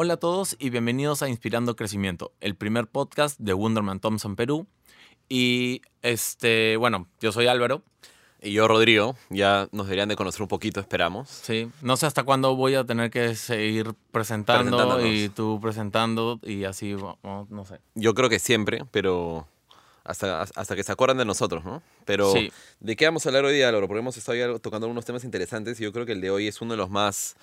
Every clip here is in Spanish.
Hola a todos y bienvenidos a Inspirando Crecimiento, el primer podcast de Wonderman Thompson Perú. Y este, bueno, yo soy Álvaro. Y yo, Rodrigo, ya nos deberían de conocer un poquito, esperamos. Sí, no sé hasta cuándo voy a tener que seguir presentando y tú presentando y así, no sé. Yo creo que siempre, pero hasta, hasta que se acuerdan de nosotros, ¿no? Pero, ¿de qué vamos a hablar hoy día, Álvaro? Porque hemos estado ya tocando algunos temas interesantes y yo creo que el de hoy es uno de los más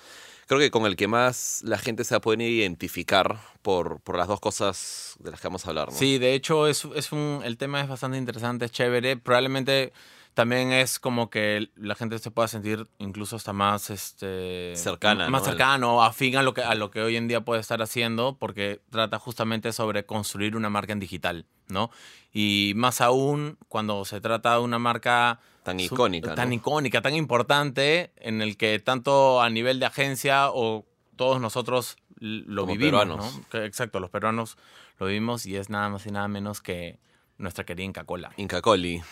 creo que con el que más la gente se va a poder identificar por, por las dos cosas de las que vamos a hablar. ¿no? Sí, de hecho es, es un, el tema es bastante interesante, es chévere. Probablemente también es como que la gente se pueda sentir incluso hasta más este cercana más cercano afín a lo que a lo que hoy en día puede estar haciendo porque trata justamente sobre construir una marca en digital no y más aún cuando se trata de una marca tan icónica tan icónica tan importante en el que tanto a nivel de agencia o todos nosotros lo vivimos ¿no? exacto los peruanos lo vivimos y es nada más y nada menos que nuestra querida Inca Cola Inca Coli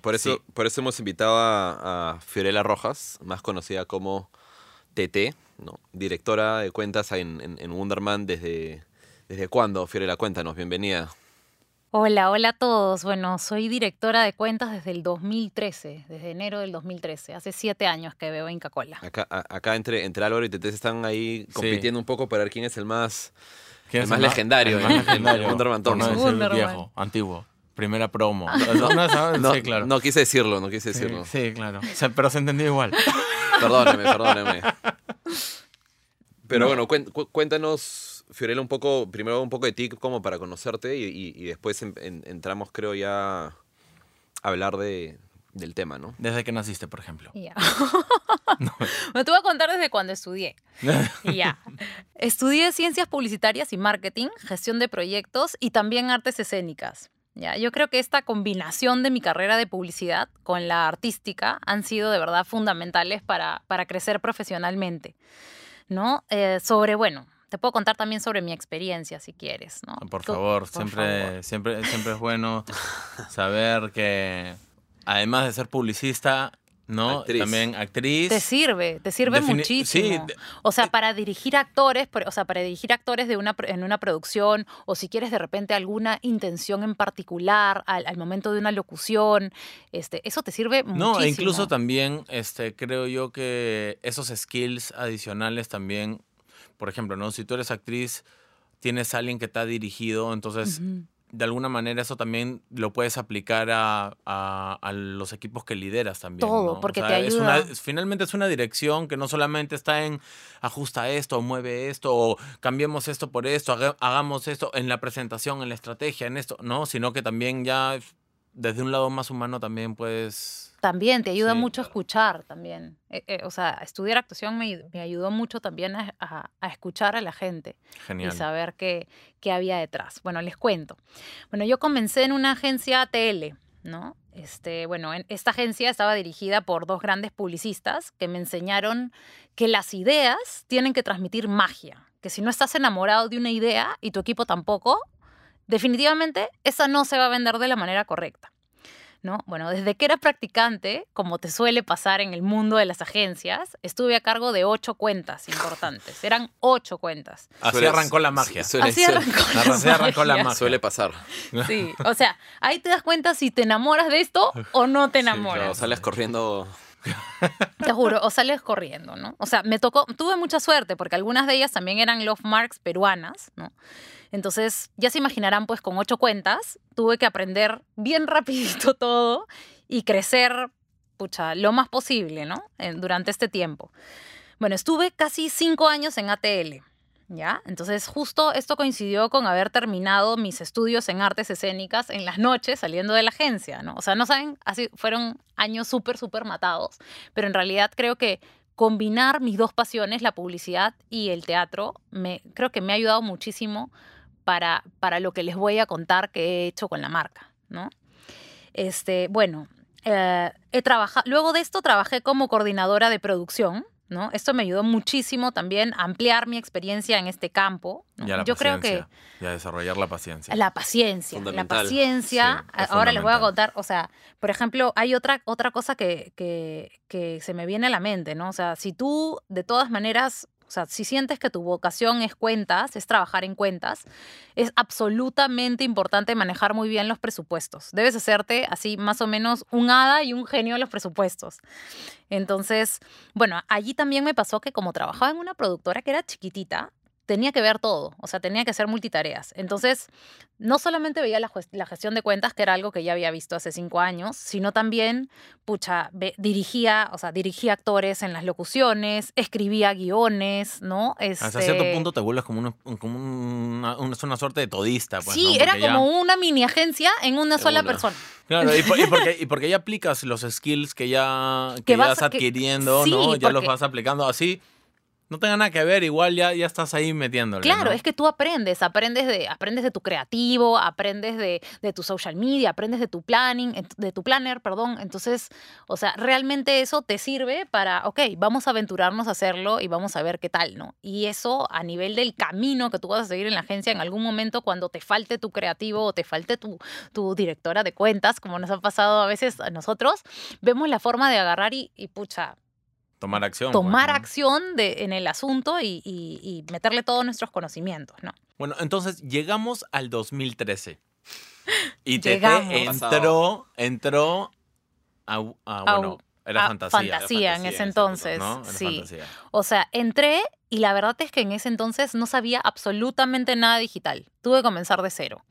por eso, por eso hemos invitado a, Fiorella Rojas, más conocida como TT, ¿no? directora de cuentas en, en, Wonderman. ¿Desde, ¿Desde cuándo, Fiorella? Cuéntanos, bienvenida. Hola, hola a todos. Bueno, soy directora de cuentas desde el 2013, desde enero del 2013. Hace siete años que veo Inca Cola. Acá, acá entre, entre Álvaro y TT están ahí compitiendo un poco para ver quién es el más, el más, legendario. El más legendario. Thompson. No viejo, antiguo. Primera promo. No, quise decirlo, no quise decirlo. Sí, claro. pero se entendió igual. Perdóneme, perdóneme. Pero bueno, cuéntanos, Fiorella, un poco, primero un poco de ti como para conocerte y, después entramos, creo, ya a hablar de, del tema, ¿no? Desde que naciste, por ejemplo. Ya. Me te voy a contar desde cuando estudié. Ya. Estudié ciencias publicitarias y marketing, gestión de proyectos y también artes escénicas. Ya, yo creo que esta combinación de mi carrera de publicidad con la artística han sido de verdad fundamentales para, para crecer profesionalmente. ¿no? Eh, sobre, bueno, te puedo contar también sobre mi experiencia si quieres, ¿no? Por favor, siempre, siempre, siempre es bueno saber que además de ser publicista, ¿no? También actriz. Te sirve, te sirve muchísimo. o sea, para dirigir actores, o sea, para dirigir actores de una, en una producción, o si quieres de repente alguna intención en particular al, momento de una locución, este, eso te sirve muchísimo. No, e incluso también, este, creo yo que esos skills adicionales también, por ejemplo, ¿no? Si tú eres actriz, tienes a alguien que te ha dirigido, entonces de alguna manera eso también lo puedes aplicar a, a, los equipos que lideras también. Todo, porque te ayuda. finalmente es una dirección que no solamente está en ajusta esto, mueve esto, o cambiemos esto por esto, hagamos esto en la presentación, en la estrategia, en esto, ¿no? Sino que también ya desde un lado más humano también puedes también te ayuda mucho a escuchar también. Eh, eh, o sea, estudiar actuación me, ayudó mucho también a, escuchar a la gente y saber qué, qué, había detrás. Bueno, les cuento. Bueno, yo comencé en una agencia TL, ¿no? Este, bueno, en esta agencia estaba dirigida por dos grandes publicistas que me enseñaron que las ideas tienen que transmitir magia, que si no estás enamorado de una idea y tu equipo tampoco, definitivamente esa no se va a vender de la manera correcta. Bueno, desde que era practicante, como te suele pasar en el mundo de las agencias, estuve a cargo de ocho cuentas importantes. Eran ocho cuentas. Así arrancó la magia. Así arrancó, la, magia. Suele pasar. Sí, o sea, ahí te das cuenta si te enamoras de esto o no te enamoras. o sales corriendo te juro, o sales corriendo, ¿no? O sea, me tocó, tuve mucha suerte porque algunas de ellas también eran love marks peruanas, ¿no? Entonces, ya se imaginarán, pues con ocho cuentas, tuve que aprender bien rapidito todo y crecer, pucha, lo más posible, ¿no? durante este tiempo. Bueno, estuve casi cinco años en ATL, ¿ya? Entonces, justo esto coincidió con haber terminado mis estudios en artes escénicas en las noches saliendo de la agencia, ¿no? O sea, no saben, así fueron años súper, súper matados, pero en realidad creo que combinar mis dos pasiones, la publicidad y el teatro, me, creo que me ha ayudado muchísimo para, para lo que les voy a contar que he hecho con la marca, ¿no? Este, bueno, eh, he trabajado, luego de esto trabajé como coordinadora de producción, ¿no? Esto me ayudó muchísimo también a ampliar mi experiencia en este campo. Yo creo que y a desarrollar la paciencia. La paciencia, la paciencia. ahora les voy a contar, o sea, por ejemplo, hay otra otra cosa que, que, que se me viene a la mente, ¿no? O sea, si tú de todas maneras O sea, si sientes que tu vocación es cuentas, es trabajar en cuentas, es absolutamente importante manejar muy bien los presupuestos. Debes hacerte así más o menos un hada y un genio en los presupuestos. Entonces, bueno, allí también me pasó que como trabajaba en una productora que era chiquitita, tenía que ver todo, o sea, tenía que hacer multitareas. Entonces, no solamente veía la, gestión de cuentas, que era algo que ya había visto hace cinco años, sino también, pucha, dirigía, o sea, dirigía actores en las locuciones, escribía guiones, ¿no? Hasta cierto este punto te vuelves como, una, como una, una, suerte de todista. Pues, sí, era como una mini agencia en una sola persona. Claro, y, porque, y, porque, ya aplicas los skills que ya, que, vas, adquiriendo, ¿no? Ya los vas aplicando así no tenga nada que ver, igual ya, ya estás ahí metiéndole. Claro, es que tú aprendes, aprendes de, aprendes de tu creativo, aprendes de, de, tu social media, aprendes de tu planning, de tu planner, perdón. Entonces, o sea, realmente eso te sirve para, ok, vamos a aventurarnos a hacerlo y vamos a ver qué tal, ¿no? Y eso a nivel del camino que tú vas a seguir en la agencia en algún momento cuando te falte tu creativo o te falte tu, tu directora de cuentas, como nos ha pasado a veces a nosotros, vemos la forma de agarrar y, y pucha, Tomar acción. Pues, Tomar acción de, en el asunto y, meterle todos nuestros conocimientos, ¿no? Bueno, entonces llegamos al 2013. Y Tete entró, entró a, bueno, era fantasía. Fantasía, en ese entonces. sí. O sea, entré y la verdad es que en ese entonces no sabía absolutamente nada digital. Tuve que comenzar de cero.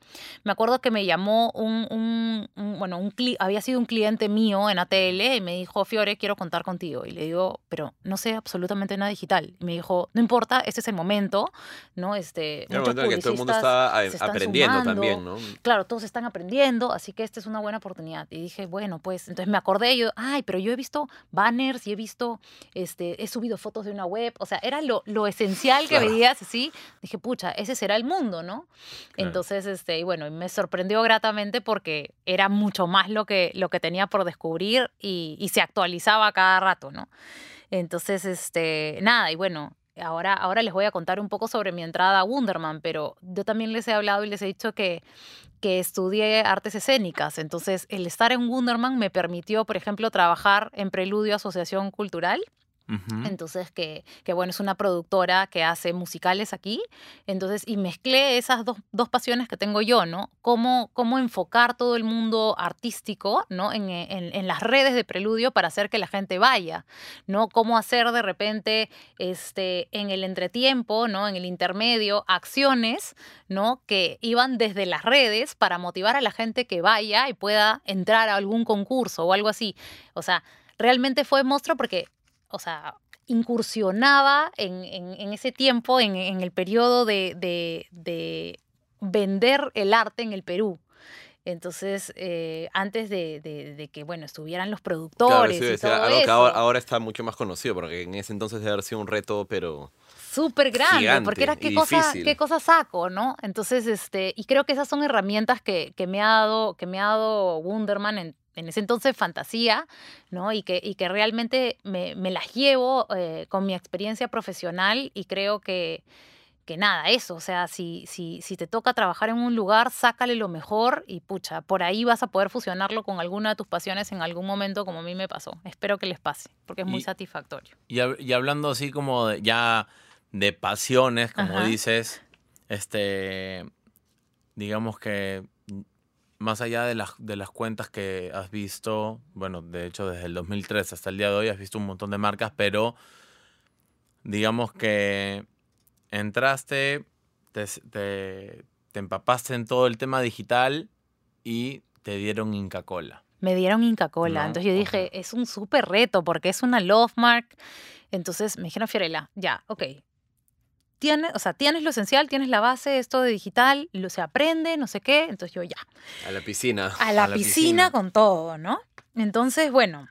Me acuerdo que me llamó un, bueno, un había sido un cliente mío en ATL y me dijo, Fiore, quiero contar contigo. Y le digo, pero no sé absolutamente nada digital. Y me dijo, no importa, este es el momento, ¿no? Este, muchos que todo el mundo está aprendiendo también, ¿no? Claro, todos están aprendiendo, así que esta es una buena oportunidad. Y dije, bueno, pues, entonces me acordé, yo, ay, pero yo he visto banners y he visto, este, he subido fotos de una web, o sea, era lo lo esencial que veías así, dije, pucha, ese será el mundo, ¿no? Entonces, este, y bueno, me sorprendió gratamente porque era mucho más lo que, lo que tenía por descubrir y, y se actualizaba cada rato, ¿no? Entonces, este, nada, y bueno, ahora, ahora les voy a contar un poco sobre mi entrada a Wunderman, pero yo también les he hablado y les he dicho que, que estudié artes escénicas. Entonces, el estar en Wunderman me permitió, por ejemplo, trabajar en Preludio Asociación Cultural entonces, que, que, bueno, es una productora que hace musicales aquí. Entonces, y mezclé esas dos, dos pasiones que tengo yo, ¿no? Cómo, cómo enfocar todo el mundo artístico, ¿no? En, en, en, las redes de Preludio para hacer que la gente vaya, ¿no? Cómo hacer de repente, este, en el entretiempo, ¿no? En el intermedio, acciones, ¿no? Que iban desde las redes para motivar a la gente que vaya y pueda entrar a algún concurso o algo así. O sea, realmente fue monstruo porque o sea, incursionaba en, ese tiempo, en, el periodo de, vender el arte en el Perú. Entonces, eh, antes de, que, bueno, estuvieran los productores y todo algo que ahora, está mucho más conocido, porque en ese entonces debe haber sido un reto, pero... Súper grande, porque era qué cosa, qué cosa saco, ¿no? Entonces, este, y creo que esas son herramientas que, que me ha dado, que me ha dado Wunderman en en ese entonces fantasía, ¿no? Y que, y que realmente me, las llevo eh, con mi experiencia profesional y creo que, que nada, eso, o sea, si, si, si te toca trabajar en un lugar, sácale lo mejor y pucha, por ahí vas a poder fusionarlo con alguna de tus pasiones en algún momento como a mí me pasó. Espero que les pase, porque es muy satisfactorio. Y, y, hablando así como ya de pasiones, como dices, este, digamos que más allá de las, de las cuentas que has visto, bueno, de hecho desde el 2003 hasta el día de hoy has visto un montón de marcas, pero digamos que entraste, te, empapaste en todo el tema digital y te dieron Inca Cola. Me dieron Inca Cola. Entonces yo dije, es un súper reto porque es una love mark. Entonces me dijeron, Fiorella, ya, ok, tienes, o sea, tienes lo esencial, tienes la base, esto de digital, lo se aprende, no sé qué, entonces yo ya. A la piscina. A la, piscina, con todo, ¿no? Entonces, bueno,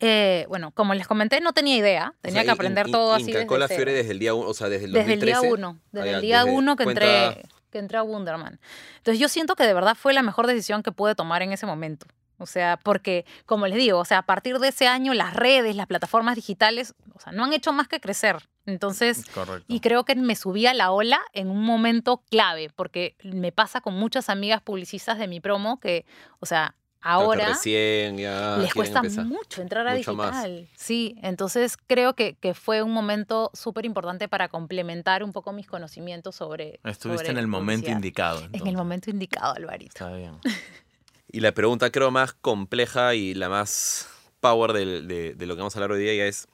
eh, bueno, como les comenté, no tenía idea, tenía que aprender todo así. desde la Fiore desde el día uno, o sea, desde el 2013. Desde el día uno, desde el día uno que entré, que entré a Wunderman. Entonces yo siento que de verdad fue la mejor decisión que pude tomar en ese momento. O sea, porque, como les digo, o sea, a partir de ese año las redes, las plataformas digitales, o sea, no han hecho más que crecer. Entonces, y creo que me subí a la ola en un momento clave, porque me pasa con muchas amigas publicistas de mi promo que, o sea, ahora recién ya les cuesta mucho entrar a digital. Sí, entonces creo que, que fue un momento súper importante para complementar un poco mis conocimientos sobre. Estuviste en el momento indicado. En el momento indicado, Alvarito. Está bien. y la pregunta creo más compleja y la más power de, de, lo que vamos a hablar hoy día ya es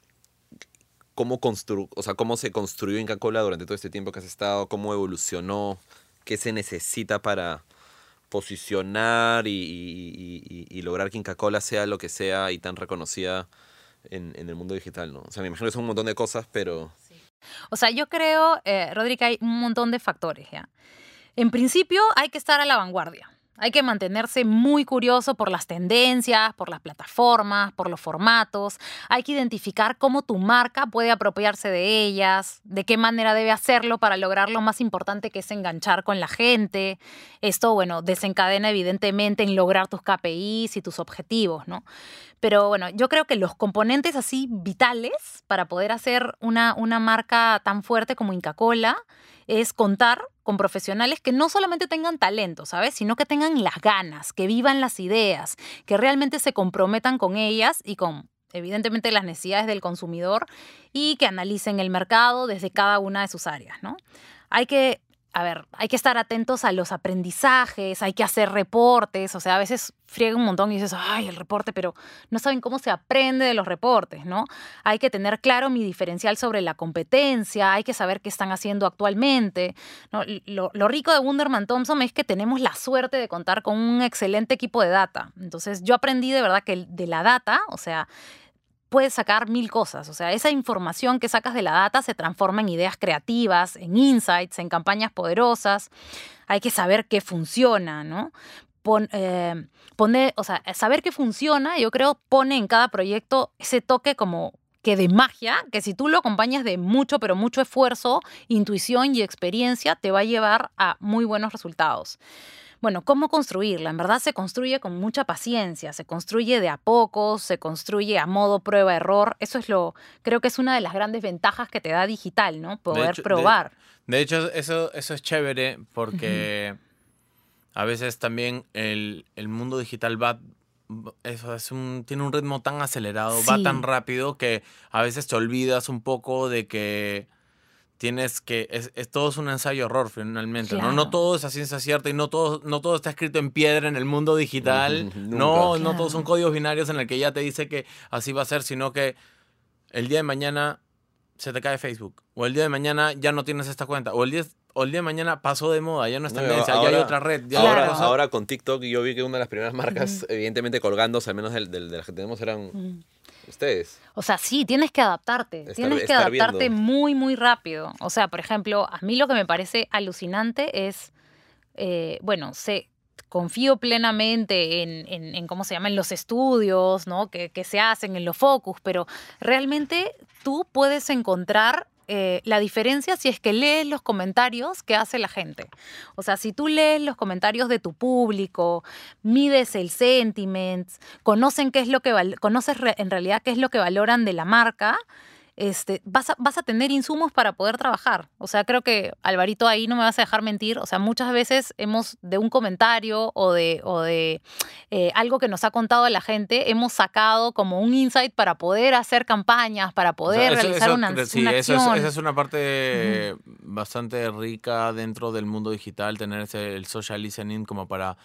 cómo, constru o sea, cómo se construyó Inca Cola durante todo este tiempo que has estado, cómo evolucionó, qué se necesita para posicionar y, lograr que Inca Cola sea lo que sea y tan reconocida en, el mundo digital, ¿no? O sea, me imagino que son un montón de cosas, pero... O sea, yo creo, eh, hay un montón de factores, ¿ya? En principio hay que estar a la vanguardia. Hay que mantenerse muy curioso por las tendencias, por las plataformas, por los formatos. Hay que identificar cómo tu marca puede apropiarse de ellas, de qué manera debe hacerlo para lograr lo más importante que es enganchar con la gente. Esto, bueno, desencadena evidentemente en lograr tus KPIs y tus objetivos, ¿no? Pero bueno, yo creo que los componentes así vitales para poder hacer una, una marca tan fuerte como Inca Cola es contar con profesionales que no solamente tengan talento, ¿sabes? Sino que tengan las ganas, que vivan las ideas, que realmente se comprometan con ellas y con evidentemente las necesidades del consumidor y que analicen el mercado desde cada una de sus áreas, ¿no? Hay que a ver, hay que estar atentos a los aprendizajes, hay que hacer reportes, o sea, a veces friega un montón y dices, ay, el reporte, pero no saben cómo se aprende de los reportes, ¿no? Hay que tener claro mi diferencial sobre la competencia, hay que saber qué están haciendo actualmente. Lo, rico de Wunderman Thompson es que tenemos la suerte de contar con un excelente equipo de data. Entonces, yo aprendí de verdad que de la data, o sea, puedes sacar mil cosas. O sea, esa información que sacas de la data se transforma en ideas creativas, en insights, en campañas poderosas. Hay que saber qué funciona, ¿no? Eh, o sea, saber qué funciona, yo creo, pone en cada proyecto ese toque como que de magia, que si tú lo acompañas de mucho, pero mucho esfuerzo, intuición y experiencia, te va a llevar a muy buenos resultados. Bueno, ¿cómo construirla? En verdad se construye con mucha paciencia, se construye de a poco, se construye a modo prueba-error. Eso es lo, creo que es una de las grandes ventajas que te da digital, ¿no? Poder probar. De, hecho, eso, eso es chévere porque a veces también el, mundo digital va eso es un, tiene un ritmo tan acelerado, va tan rápido que a veces te olvidas un poco de que tienes que, es, todo es un ensayo horror finalmente, ¿no? No todo es a ciencia cierta y no todo, no todo está escrito en piedra en el mundo digital, no, no todos son códigos binarios en el que ya te dice que así va a ser, sino que el día de mañana se te cae Facebook, o el día de mañana ya no tienes esta cuenta, o el día, o el día de mañana pasó de moda, ya no está en tendencia, ya hay otra red. ahora, ahora, con TikTok yo vi que una de las primeras marcas, evidentemente colgándose, al menos de, las que tenemos, eran ustedes. O sea, sí, tienes que adaptarte. tienes que adaptarte muy, muy rápido. O sea, por ejemplo, a mí lo que me parece alucinante es, eh, bueno, sé, confío plenamente en, en, cómo se llaman los estudios, ¿no? Que, que se hacen en los focus, pero realmente tú puedes encontrar eh, la diferencia si es que lees los comentarios que hace la gente. O sea, si tú lees los comentarios de tu público, mides el sentiment, conocen qué es lo que conoces en realidad qué es lo que valoran de la marca, este, vas, a, vas a tener insumos para poder trabajar. O sea, creo que Alvarito ahí no me vas a dejar mentir. O sea, muchas veces hemos de un comentario o de, o de eh, algo que nos ha contado la gente, hemos sacado como un insight para poder hacer campañas, para poder realizar una, sí, eso es, esa es una parte bastante rica dentro del mundo digital, tener ese, el social listening como para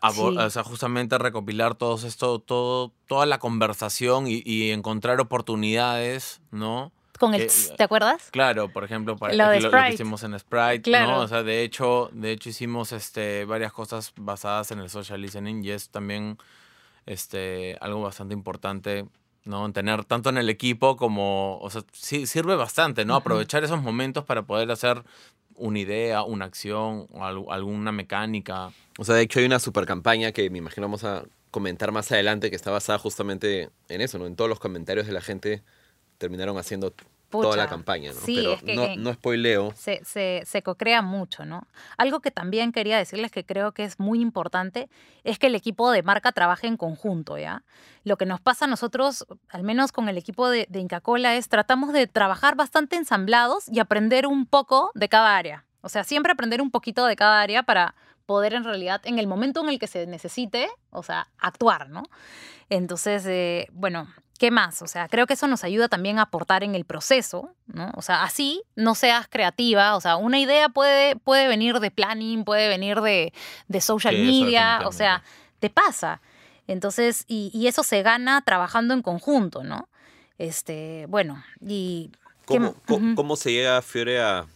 o sea, justamente recopilar todo esto, todo, toda la conversación y, encontrar oportunidades, ¿no? Con el, ¿te acuerdas? Claro, por ejemplo, para lo, lo, que hicimos en Sprite, ¿no? O sea, de hecho, de hecho hicimos este varias cosas basadas en el social listening y es también este algo bastante importante ¿no? Tener tanto en el equipo como, o sea, sí, sirve bastante, ¿no? Aprovechar esos momentos para poder hacer una idea, una acción o alguna mecánica. O sea, de hecho hay una super campaña que me imagino vamos a comentar más adelante que está basada justamente en eso, ¿no? En todos los comentarios de la gente terminaron haciendo toda la campaña, ¿no? Pero no, no spoileo. Se, se, se cocrea mucho, ¿no? Algo que también quería decirles que creo que es muy importante es que el equipo de marca trabaje en conjunto, ¿ya? Lo que nos pasa a nosotros, al menos con el equipo de, de Inca Cola, es tratamos de trabajar bastante ensamblados y aprender un poco de cada área. O sea, siempre aprender un poquito de cada área para poder en realidad, en el momento en el que se necesite, o sea, actuar, ¿no? Entonces, eh, bueno, ¿qué más? O sea, creo que eso nos ayuda también a aportar en el proceso, ¿no? O sea, así no seas creativa, o sea, una idea puede, puede venir de planning, puede venir de, de social media, o sea, te pasa. Entonces, y, eso se gana trabajando en conjunto, ¿no? Este, bueno, y... ¿Cómo, ¿cómo, se llega, Fiore, a...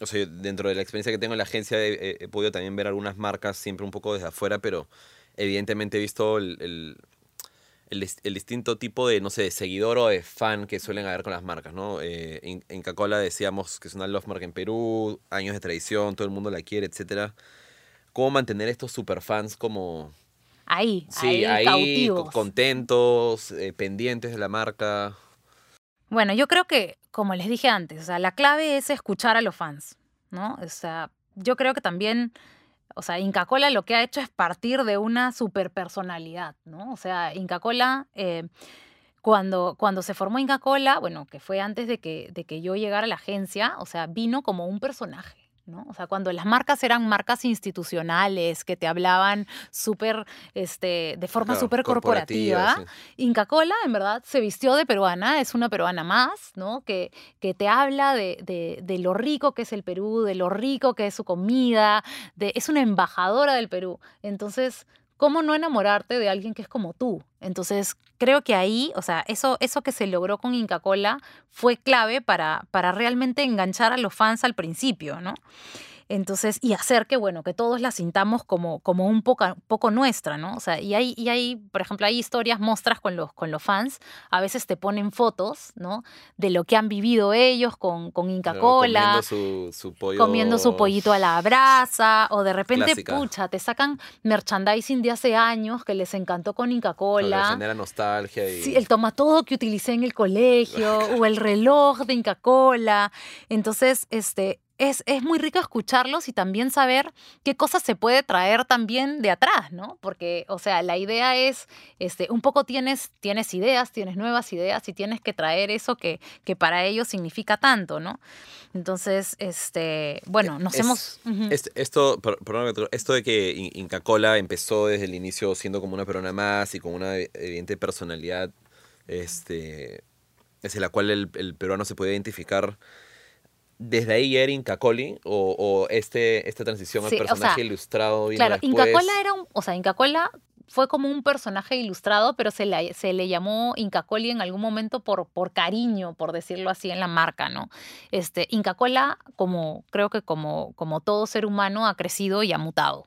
O sea, dentro de la experiencia que tengo en la agencia he, podido también ver algunas marcas siempre un poco desde afuera, pero evidentemente he visto el, el, distinto tipo de, no sé, de seguidor o de fan que suelen haber con las marcas, ¿no? Eh, en, en Coca-Cola decíamos que es una love mark en Perú, años de tradición, todo el mundo la quiere, etcétera. ¿Cómo mantener estos superfans como ahí, sí, ahí, contentos, eh, pendientes de la marca. Bueno, yo creo que, como les dije antes, o sea, la clave es escuchar a los fans, ¿no? O sea, yo creo que también, o sea, Inca Cola lo que ha hecho es partir de una super personalidad, ¿no? O sea, Inca Cola, eh, cuando, cuando se formó Inca Cola, bueno, que fue antes de que, de que yo llegara a la agencia, o sea, vino como un personaje. O sea, cuando las marcas eran marcas institucionales que te hablaban súper, este, de forma súper corporativa, Inca Cola en verdad se vistió de peruana, es una peruana más, ¿no? Que, que te habla de, de, de, lo rico que es el Perú, de lo rico que es su comida, de, es una embajadora del Perú. Entonces, ¿cómo no enamorarte de alguien que es como tú? Entonces, creo que ahí, o sea, eso, eso que se logró con Inca Cola fue clave para, para realmente enganchar a los fans al principio, ¿no? Entonces, y hacer que, bueno, que todos la sintamos como, como un poco, poco nuestra, ¿no? O sea, y hay, y hay, por ejemplo, hay historias, muestras con los, con los fans, a veces te ponen fotos, ¿no? De lo que han vivido ellos con, con Inca Cola. Comiendo su, pollo... Comiendo su pollito a la brasa, o de repente, pucha, te sacan merchandising de hace años que les encantó con Inca Cola. genera nostalgia y... Sí, el tomatodo que utilicé en el colegio, o el reloj de Inca Cola. Entonces, este, es, muy rico escucharlos y también saber qué cosas se puede traer también de atrás, ¿no? Porque, o sea, la idea es, este, un poco tienes, tienes ideas, tienes nuevas ideas y tienes que traer eso que, que para ellos significa tanto, ¿no? Entonces, este, bueno, nos hemos... esto, esto de que Inca Cola empezó desde el inicio siendo como una persona más y con una evidente personalidad, este, desde la cual el, el peruano se puede identificar desde ahí era Inca Coli o, este, esta transición al personaje ilustrado claro Inca Cola era un, o sea Inca Cola fue como un personaje ilustrado pero se le, se le llamó Inca Coli en algún momento por, por cariño por decirlo así en la marca no este Inca Cola como creo que como como todo ser humano ha crecido y ha mutado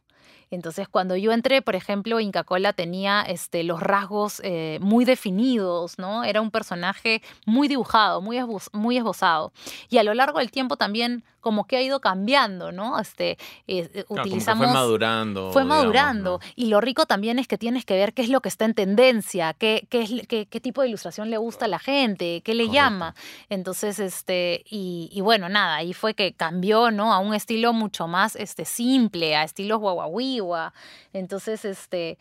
entonces, cuando yo entré, por ejemplo, Inca Cola tenía este, los rasgos eh, muy definidos, ¿no? Era un personaje muy dibujado, muy, muy esbozado. Y a lo largo del tiempo también como que ha ido cambiando, ¿no? Este, eh, utilizamos... fue madurando. Fue madurando. Y lo rico también es que tienes que ver qué es lo que está en tendencia, qué, qué, es, qué, qué tipo de ilustración le gusta a la gente, qué le llama. Entonces, este, y, y, bueno, nada, ahí fue que cambió, ¿no? A un estilo mucho más este, simple, a estilos guaguaguiwa. Entonces, este,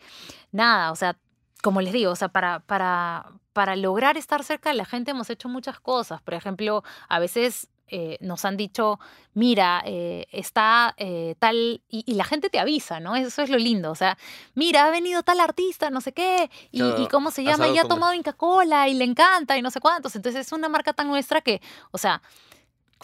nada, o sea, como les digo, o sea, para, para, para lograr estar cerca de la gente hemos hecho muchas cosas. Por ejemplo, a veces eh, nos han dicho, mira, eh, está eh, tal, y, la gente te avisa, ¿no? Eso es lo lindo, o sea, mira, ha venido tal artista, no sé qué, y, cómo se llama, y ha tomado Inca Cola, y le encanta, y no sé cuántos, entonces es una marca tan nuestra que, o sea,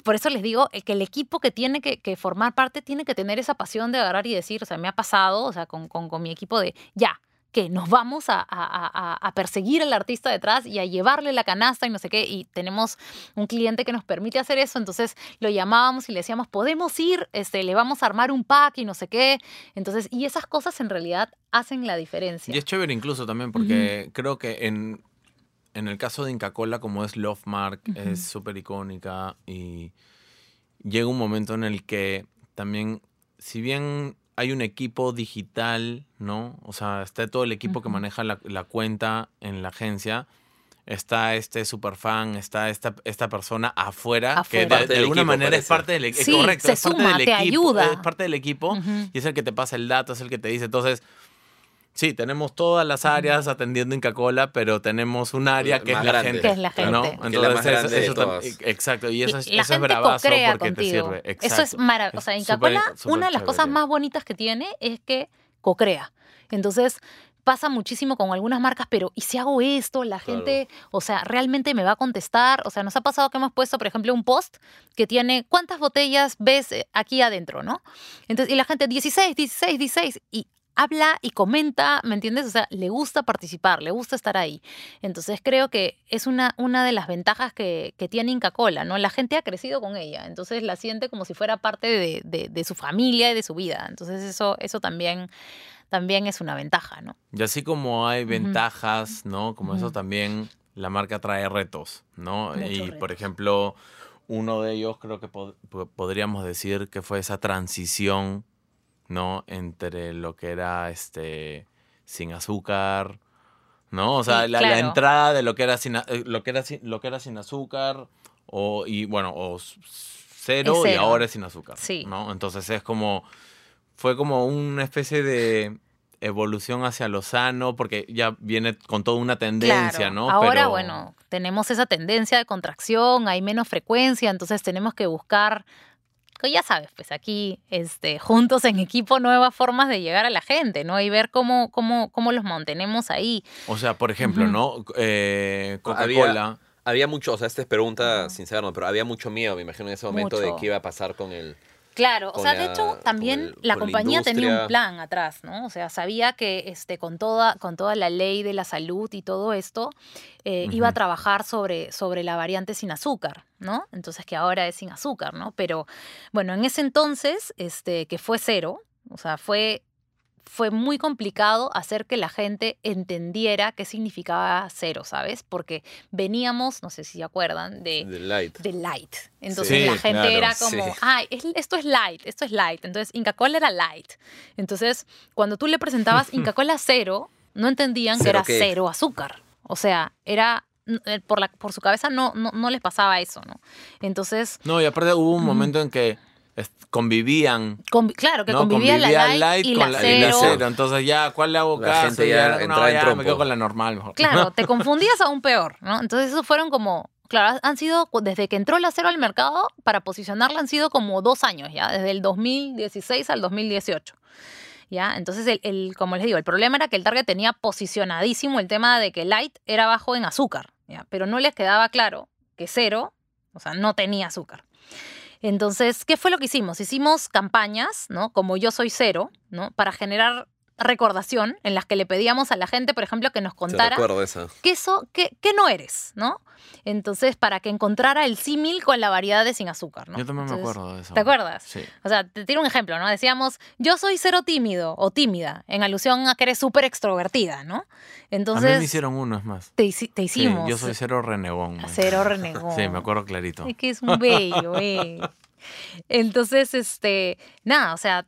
por eso les digo que el equipo que tiene que, formar parte tiene que tener esa pasión de agarrar y decir, o sea, me ha pasado, o sea, con, con, con mi equipo de, ya, que nos vamos a, perseguir al artista detrás y a llevarle la canasta y no sé qué. Y tenemos un cliente que nos permite hacer eso, entonces lo llamábamos y le decíamos, podemos ir, este, le vamos a armar un pack y no sé qué. Entonces, y esas cosas en realidad hacen la diferencia. Y es chévere incluso también porque creo que en, en el caso de Inca Cola, como es Love Mark, es súper icónica y llega un momento en el que también, si bien hay un equipo digital, ¿no? O sea, está todo el equipo que maneja la, cuenta en la agencia. Está este superfan, está esta, esta persona afuera, que de, alguna manera es parte del equipo. correcto, es parte del equipo. Es parte del equipo y es el que te pasa el dato, es el que te dice. Entonces, Sí, tenemos todas las áreas atendiendo Inca Cola, pero tenemos un área que es, la gente, que es la gente. ¿no? Entonces, eso, exacto, y eso, y la eso gente es bravazo porque contigo. te sirve. Exacto. Eso es maravilloso. O sea, Inca Cola, una de las cosas más bonitas que tiene es que co-crea. Entonces, pasa muchísimo con algunas marcas, pero ¿y si hago esto? La gente, o sea, realmente me va a contestar. O sea, nos ha pasado que hemos puesto, por ejemplo, un post que tiene cuántas botellas ves eh, aquí adentro, ¿no? Entonces, y la gente, 16, 16, 16. Y habla y comenta, ¿me entiendes? O sea, le gusta participar, le gusta estar ahí. Entonces creo que es una, una de las ventajas que, que tiene Inca Cola, ¿no? La gente ha crecido con ella, entonces la siente como si fuera parte de, de, de su familia y de su vida. Entonces eso, eso también también es una ventaja, ¿no? Y así como hay ventajas, ¿no? Como eso también la marca trae retos, ¿no? y retos. por ejemplo, uno de ellos creo que pod podríamos decir que fue esa transición, ¿no? Entre lo que era este sin azúcar, ¿no? O sea, Sí, la, claro. la entrada de lo que era sin eh, lo que era sin, lo que era sin azúcar o y bueno, o cero, y ahora es sin azúcar, Sí. ¿no? Entonces es como fue como una especie de evolución hacia lo sano, porque ya viene con toda una tendencia, Claro. ¿no? Ahora, Pero- bueno, tenemos esa tendencia de contracción, hay menos frecuencia, entonces tenemos que buscar, que ya sabes, pues aquí, este, juntos en equipo, nuevas formas de llegar a la gente, ¿no? Y ver cómo, cómo, cómo los mantenemos ahí. O sea, por ejemplo, Ujú. ¿no? Eh, Había- Coca-Cola. Había mucho, o sea, esta es pregunta sincera, ¿no? pero había mucho miedo, me imagino, en ese momento de qué iba a pasar con el... Claro, o sea, de hecho, también el- la compañía tenía un plan atrás, ¿no? O sea, sabía que este, con, toda, con toda la ley de la salud y todo esto, eh, iba a trabajar sobre, sobre la variante sin azúcar, ¿no? Entonces, que ahora es sin azúcar, ¿no? Pero, bueno, en ese entonces, este, que fue cero, o sea, fue, fue muy complicado hacer que la gente entendiera qué significaba cero, ¿sabes? Porque veníamos, no sé si se acuerdan, de light. de light. Entonces Sí, la gente claro, era como, sí. ay, es- esto es light, esto es light. Entonces Inca Cola era light. Entonces cuando tú le presentabas Inca Cola cero, no entendían que ¿Cero era qué? cero azúcar. O sea, era eh, por, la, por su cabeza no, no, no les pasaba eso, ¿no? Entonces, No, y aparte hubo un momento en que convivían. convi- claro, que ¿no? convivía, la light, y la, con la, cero. y la cero. Entonces ya, ¿cuál le hago La caso? gente ya no, ya me quedo con la normal mejor. Claro, te confundías aún peor, ¿no? Entonces, esos fueron como, claro, han sido, desde que entró la cero al mercado, para posicionarla han sido como dos años ya, desde el 2016 al 2018. ¿Ya? Entonces, el, el- como les digo, el problema era que el Target tenía posicionadísimo el tema de que Light era bajo en azúcar, ¿ya? Pero no les quedaba claro que cero, o sea, no tenía azúcar. Entonces, ¿qué fue lo que hicimos? Hicimos campañas, ¿no? Como yo soy cero, ¿no? Para generar recordación en las que le pedíamos a la gente, por ejemplo, que nos contara qué, so- qué- qué no eres, ¿no? Entonces, para que encontrara el símil con la variedad de sin azúcar, ¿no? Yo también me acuerdo de eso. ¿Te acuerdas? Sí. O sea, te tiro un ejemplo, ¿no? Decíamos, yo soy cero tímido o tímida, en alusión a que eres súper extrovertida, ¿no? a mí Entonces, me hicieron uno, es más. te, te Sí, hicimos. yo soy cero renegón. man. Cero renegón. Sí, me acuerdo clarito. Es que es un bello, eh. Entonces, este, nada, o sea,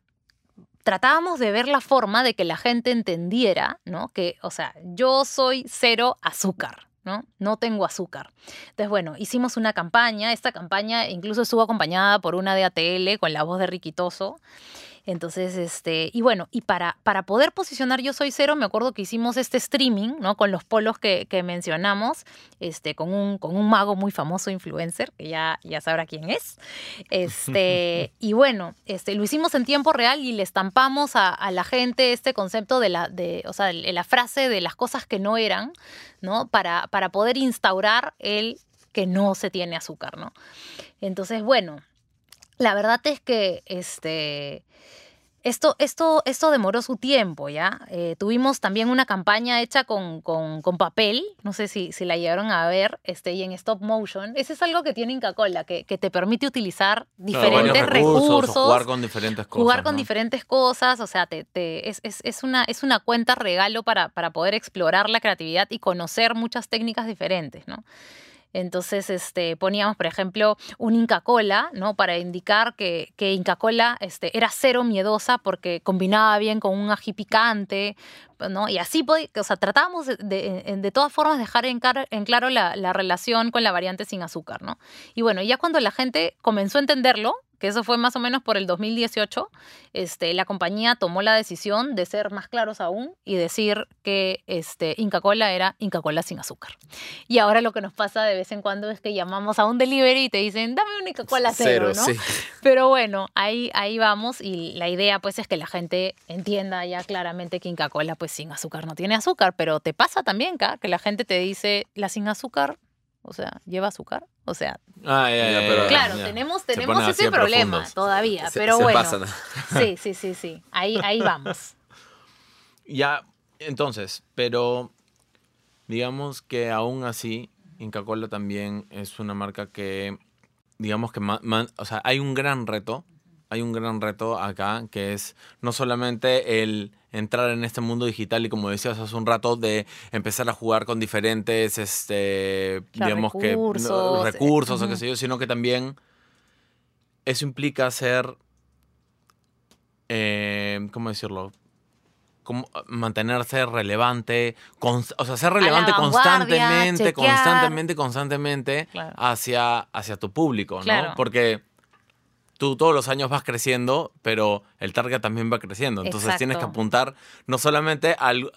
tratábamos de ver la forma de que la gente entendiera, ¿no? Que, o sea, yo soy cero azúcar, ¿no? No tengo azúcar. Entonces, bueno, hicimos una campaña, esta campaña incluso estuvo acompañada por una de ATL con la voz de Riquitoso. Entonces, este, y bueno, y para, para poder posicionar Yo Soy Cero, me acuerdo que hicimos este streaming, ¿no? Con los polos que, que mencionamos, este, con un, con un mago muy famoso influencer, que ya, ya sabrá quién es. Este, y bueno, este, lo hicimos en tiempo real y le estampamos a, a la gente este concepto de la, de, o sea, de la frase de las cosas que no eran, ¿no? Para, para poder instaurar el que no se tiene azúcar, ¿no? Entonces, bueno, la verdad es que este, esto, esto, esto demoró su tiempo, ¿ya? Eh, tuvimos también una campaña hecha con, con, con papel, no sé si, si la llegaron a ver, este, y en stop motion. Ese es algo que tiene Inca Cola, que, que te permite utilizar Claro, diferentes recursos, Jugar con diferentes cosas. jugar con ¿no? diferentes cosas, o sea, te, te- es, es- es una, es una cuenta regalo para, para poder explorar la creatividad y conocer muchas técnicas diferentes, ¿no? Entonces, este, poníamos, por ejemplo, un Inca Cola, ¿no? Para indicar que, que Inca Cola este, era cero miedosa porque combinaba bien con un ají picante, ¿no? Y así, o sea, tratábamos de, de, todas formas dejar en, en claro la, la, relación con la variante sin azúcar, ¿no? Y bueno, ya cuando la gente comenzó a entenderlo, que eso fue más o menos por el 2018, este, la compañía tomó la decisión de ser más claros aún y decir que este, Inca Cola era Inca Cola sin azúcar. Y ahora lo que nos pasa de vez en cuando es que llamamos a un delivery y te dicen, dame una Inca Cola cero, ¿no? Pero bueno, ahí, ahí vamos y la idea pues es que la gente entienda ya claramente que Inca Cola pues sin azúcar no tiene azúcar, pero te pasa también, que la gente te dice, la sin azúcar o sea, lleva azúcar. O sea, ah, claro, tenemos, tenemos ese problema todavía, pero bueno. Sí, sí, sí, sí. Ahí, ahí vamos. Ya, entonces, pero digamos que aún así, Inca Cola también es una marca que, digamos que, o sea, hay un gran reto, hay un gran reto acá, que es no solamente el entrar en este mundo digital y como decías hace un rato de empezar a jugar con diferentes este digamos recursos, que recursos o qué sé yo sino que también eso implica ser eh, cómo decirlo como mantenerse relevante, o sea, ser relevante constantemente, constantemente, constantemente hacia, hacia tu público, ¿no? Porque tú todos los años vas creciendo, pero el target también va creciendo. Entonces tienes que apuntar no solamente al,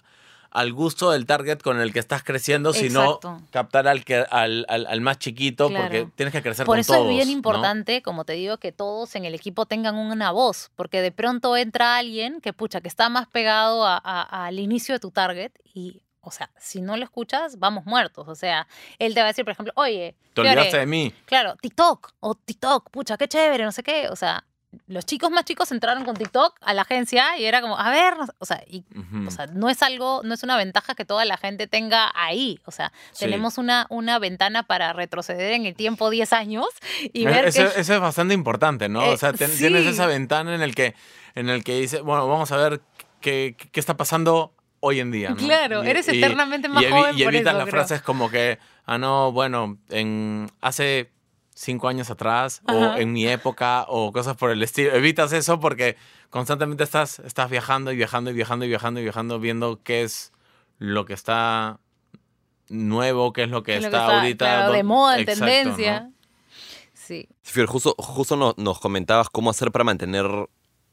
al gusto del target con el que estás creciendo, sino captar al, que, al, al, más chiquito, porque tienes que crecer Por con todos. Por eso es bien importante, como te digo, que todos en el equipo tengan una voz, porque de pronto entra alguien que, pucha, que está más pegado al inicio de tu target y o sea, si no lo escuchas, vamos muertos. O sea, él te va a decir, por ejemplo, oye. Te olvidaste de mí. Claro, TikTok. O TikTok, pucha, qué chévere, no sé qué. O sea, los chicos más chicos entraron con TikTok a la agencia y era como, a ver, o sea, y, o sea, no es algo, no es una ventaja que toda la gente tenga ahí. O sea, tenemos una, una ventana para retroceder en el tiempo 10 años y ver eso, eso es bastante importante, ¿no? o sea, eh, tienes esa ventana en el que, en el que dice, bueno, vamos a ver qué, qué está pasando hoy en día. ¿no? Claro, eres eternamente más joven. Y evitan las frases como que, ah, no, bueno, en hace cinco años atrás o en mi época o cosas por el estilo. Evitas eso porque constantemente estás, estás viajando y viajando y viajando y viajando y viajando viendo qué es lo que está nuevo, qué es lo que, está, ahorita. de moda, en tendencia. Sí. justo, justo nos, comentabas cómo hacer para mantener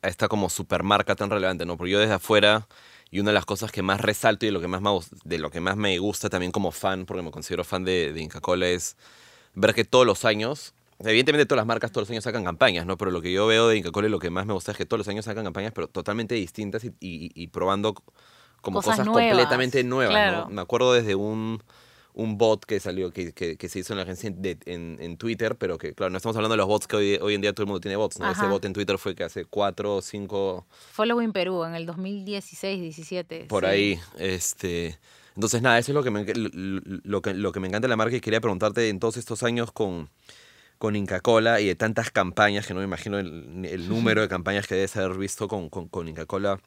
a esta como supermarca tan relevante, ¿no? Porque yo desde afuera y una de las cosas que más resalto y de lo que más me, de lo que más me gusta también como fan, porque me considero fan de, de Inca Cola, es ver que todos los años, evidentemente todas las marcas todos los años sacan campañas, ¿no? Pero lo que yo veo de Inca Cola y lo que más me gusta es que todos los años sacan campañas, pero totalmente distintas y, y, probando como cosas, completamente nuevas, ¿no? Me acuerdo desde un un bot que salió, que, que, se hizo en la agencia en, en, Twitter, pero que, claro, no estamos hablando de los bots que hoy, hoy en día todo el mundo tiene bots, ¿no? Ese bot en Twitter fue que hace cuatro o cinco... Following Perú, en el 2016, 17. Por ahí, este... Entonces, nada, eso es lo que, me, lo, que, lo que me encanta de la marca y quería preguntarte en todos estos años con, con Inca Cola y de tantas campañas, que no me imagino el, el número de campañas que debes haber visto con, con, con Inca Cola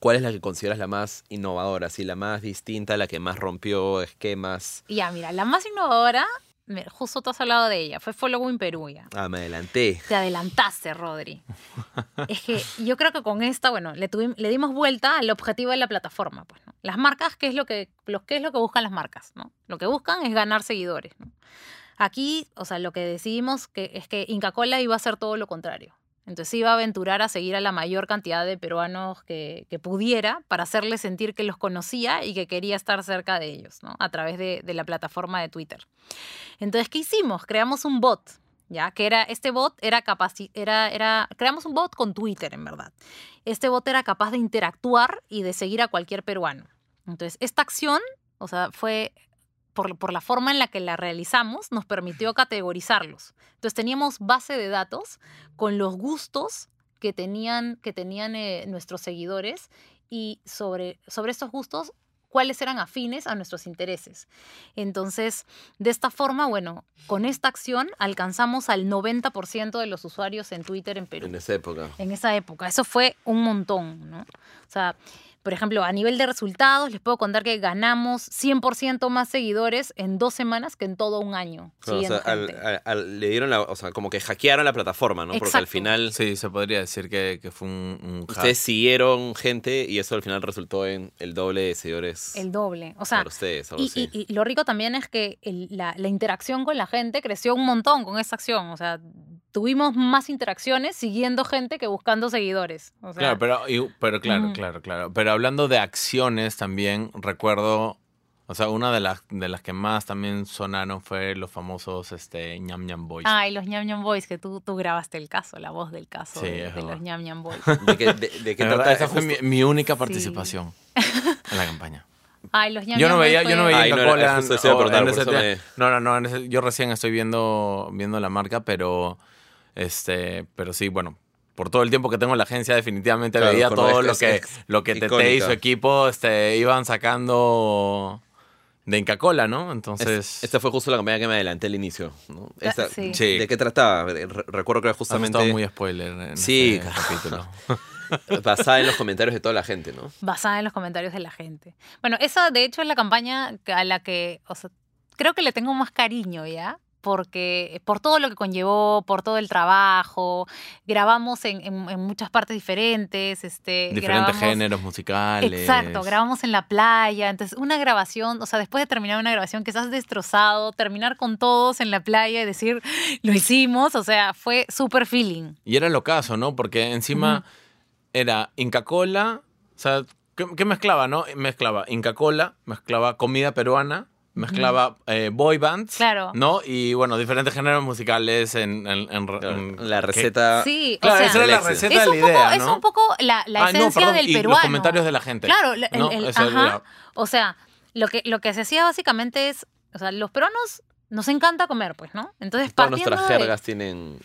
¿Cuál es la que consideras la más innovadora, así la más distinta, la que más rompió esquemas? Ya, mira, la más innovadora, justo tú has hablado de ella, fue Following Perú ya. Ah, me adelanté. Te adelantaste, Rodri. es que yo creo que con esta, bueno, le, le dimos vuelta al objetivo de la plataforma. Pues, ¿no? Las marcas, ¿qué es, lo que, ¿qué es lo que buscan las marcas? ¿no? Lo que buscan es ganar seguidores. ¿no? Aquí, o sea, lo que decidimos que, es que Inca Cola iba a hacer todo lo contrario. Entonces iba a aventurar a seguir a la mayor cantidad de peruanos que, pudiera para hacerles sentir que los conocía y que quería estar cerca de ellos, ¿no? A través de, la plataforma de Twitter. Entonces, ¿qué hicimos? Creamos un bot, ¿ya? Que era, este bot era capaz, era, era, creamos un bot con Twitter, en verdad. Este bot era capaz de interactuar y de seguir a cualquier peruano. Entonces, esta acción, o sea, fue por, la forma en la que la realizamos, nos permitió categorizarlos. Entonces teníamos base de datos con los gustos que tenían, que tenían eh, nuestros seguidores y sobre, sobre estos gustos cuáles eran afines a nuestros intereses. Entonces, de esta forma, bueno, con esta acción alcanzamos al 90% de los usuarios en Twitter en Perú. En esa época. En esa época. Eso fue un montón, ¿no? O sea, por ejemplo, a nivel de resultados, les puedo contar que ganamos 100% más seguidores en dos semanas que en todo un año. o sea, le dieron la, o sea, como que hackearon la plataforma, ¿no? Porque al final... Sí, se podría decir que, fue un, Ustedes siguieron gente y eso al final resultó en el doble de seguidores. El doble, o sea... ustedes, y, lo rico también es que la, la interacción con la gente creció un montón con esa acción, o sea tuvimos más interacciones siguiendo gente que buscando seguidores. claro, pero, pero claro, claro, claro. Pero hablando de acciones también, recuerdo, o sea, una de las, de las que más también sonaron fue los famosos este, ñam ñam boys. Ay, los ñam ñam boys, que tú, tú grabaste el caso, la voz del caso de, los ñam ñam boys. ¿De qué, de, trata? Esa fue mi, única participación en la campaña. Ay, los yo no veía, yo no veía no, no, no, no, yo recién estoy viendo, viendo la marca, pero este, pero sí, bueno, por todo el tiempo que tengo en la agencia, definitivamente veía todo lo que, lo que Tete y su equipo este, iban sacando de Inca Cola, ¿no? Entonces. esta fue justo la campaña que me adelanté al inicio. ¿no? ¿De qué trataba? Recuerdo que era justamente. Estaba muy spoiler en sí, capítulo. Basada en los comentarios de toda la gente, ¿no? Basada en los comentarios de la gente. Bueno, esa de hecho es la campaña a la que, o sea, creo que le tengo más cariño, ¿ya? Porque por todo lo que conllevó, por todo el trabajo, grabamos en, muchas partes diferentes. Este, Diferentes géneros musicales. Exacto, grabamos en la playa. Entonces, una grabación, o sea, después de terminar una grabación que estás destrozado, terminar con todos en la playa y decir, lo hicimos, o sea, fue súper feeling. Y era lo caso, ¿no? Porque encima era Inca Cola, o sea, ¿qué, mezclaba, no? Mezclaba Inca Cola, mezclaba comida peruana mezclaba eh, boy bands, claro. ¿no? Y bueno, diferentes géneros musicales en, la receta. Sí, claro, o sea, esa era la receta de la idea, ¿no? Es un poco la, la ah, esencia del peruano. Los comentarios de la gente. Claro, ajá. O sea, lo que, lo que se hacía básicamente es, o sea, los peruanos nos encanta comer, pues, ¿no? Entonces, Todas nuestras jergas tienen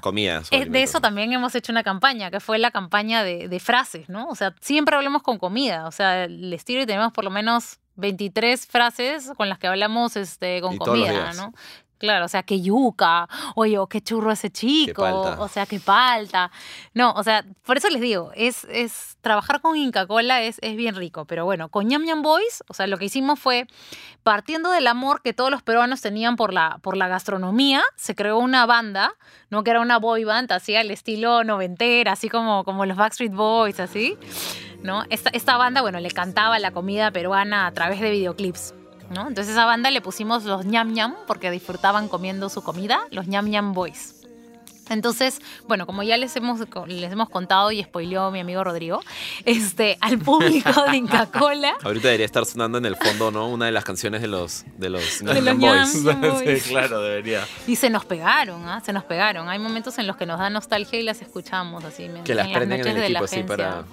comidas. de eso también hemos hecho una campaña, que fue la campaña de, de, frases, ¿no? O sea, siempre hablamos con comida. O sea, el estilo y tenemos por lo menos 23 frases con las que hablamos este, con comida, ¿no? Claro, o sea, que yuca, oye, o qué churro ese chico, o sea, qué palta. No, o sea, por eso les digo, es, es trabajar con Inca Cola es, es bien rico, pero bueno, con Ñam Ñam Boys, o sea, lo que hicimos fue, partiendo del amor que todos los peruanos tenían por la, por la gastronomía, se creó una banda, ¿no? Que era una boy band, así al estilo noventera, así como, como los Backstreet Boys, así, ¿no? Esta, esta banda, bueno, le cantaba la comida peruana a través de videoclips. Entonces a esa banda le pusimos los ñam ñam porque disfrutaban comiendo su comida, los ñam ñam boys. Entonces, bueno, como ya les hemos, les hemos contado y spoileó mi amigo Rodrigo, este, al público de Inca Cola. Ahorita debería estar sonando en el fondo, ¿no? Una de las canciones de los, de los, boys. Sí, claro, debería. Y se nos pegaron, ¿ah? Se nos pegaron. Hay momentos en los que nos da nostalgia y las escuchamos así. Que las prenden en el equipo, así para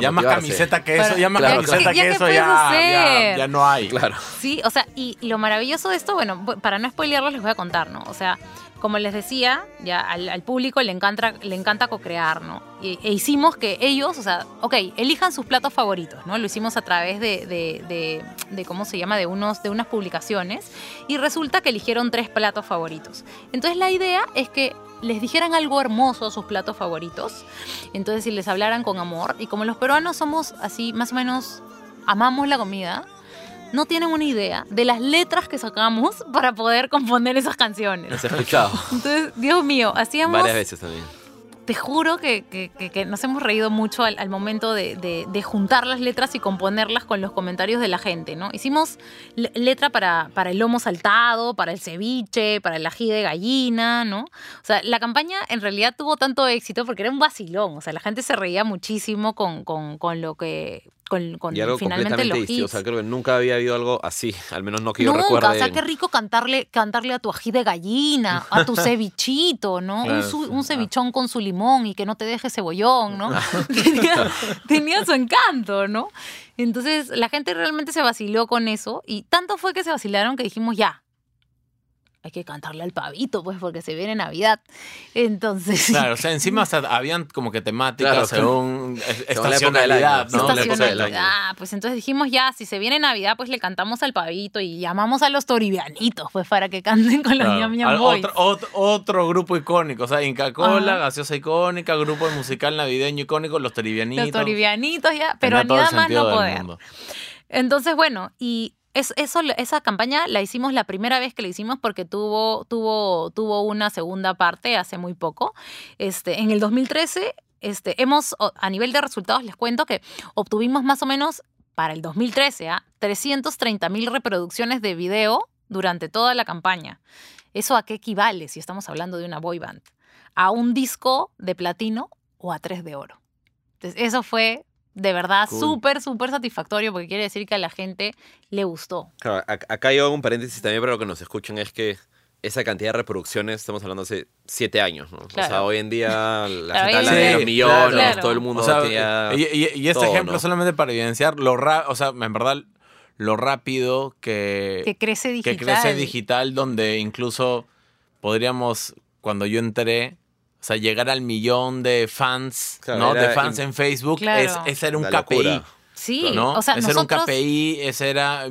ya más camiseta que eso, ya más camiseta que, eso, ya, ya, no hay. Claro. Sí, o sea, y lo maravilloso de esto, bueno, para no spoilearlos les voy a contar, ¿no? O sea, como les decía, ya al, público le encanta, le encanta co-crear, ¿no? E, hicimos que ellos, o sea, ok, elijan sus platos favoritos, ¿no? Lo hicimos a través de, de, de, ¿cómo se llama? De, unos, de unas publicaciones y resulta que eligieron tres platos favoritos. Entonces la idea es que les dijeran algo hermoso a sus platos favoritos. Entonces, si les hablaran con amor, y como los peruanos somos así, más o menos, amamos la comida, no tienen una idea de las letras que sacamos para poder componer esas canciones. Las he escuchado. Entonces, Dios mío, hacíamos... Varias veces también te juro que, nos hemos reído mucho al, momento de, juntar las letras y componerlas con los comentarios de la gente, ¿no? Hicimos letra para, el lomo saltado, para el ceviche, para el ají de gallina, ¿no? O sea, la campaña en realidad tuvo tanto éxito porque era un vacilón, o sea, la gente se reía muchísimo con, con lo que con, con y algo finalmente los O sea, creo que nunca había habido algo así, al menos no que yo recuerde. O sea, qué rico cantarle, cantarle a tu ají de gallina, a tu cevichito, ¿no? un, cevichón con su limón y que no te deje cebollón, ¿no? tenía, tenía su encanto, ¿no? Entonces la gente realmente se vaciló con eso y tanto fue que se vacilaron que dijimos ya, hay que cantarle al pavito, pues, porque se viene Navidad. Entonces. Claro, o sea, encima hasta habían como que temáticas según estacionalidad, ¿no? Estacionalidad. Pues entonces dijimos ya, si se viene Navidad, pues le cantamos al pavito y llamamos a los toribianitos, pues, para que canten con los claro. ñam, Boys. Otro, otro, grupo icónico, o sea, Inca Cola, gaseosa icónica, grupo musical navideño icónico, los toribianitos. Los toribianitos ya, pero nada más no poder. Entonces, bueno, y eso, esa campaña la hicimos la primera vez que la hicimos porque tuvo, tuvo, tuvo una segunda parte hace muy poco. Este, en el 2013, este, hemos, a nivel de resultados, les cuento que obtuvimos más o menos para el 2013 a 330 mil reproducciones de video durante toda la campaña. ¿Eso a qué equivale si estamos hablando de una boy band? ¿A un disco de platino o a tres de oro? Entonces, eso fue de verdad súper, súper satisfactorio porque quiere decir que a la gente le gustó. Claro, acá yo hago un paréntesis también para lo que nos escuchan es que esa cantidad de reproducciones, estamos hablando hace siete años, ¿no? O sea, hoy en día la gente habla de los millones, todo el mundo y, este ejemplo solamente para evidenciar lo o sea, en verdad lo rápido que, que crece digital. Que crece digital, donde incluso podríamos, cuando yo entré, o sea, llegar al millón de fans, ¿no? De fans en Facebook, ese era un KPI. Sí, o sea, ese era un KPI, ese era...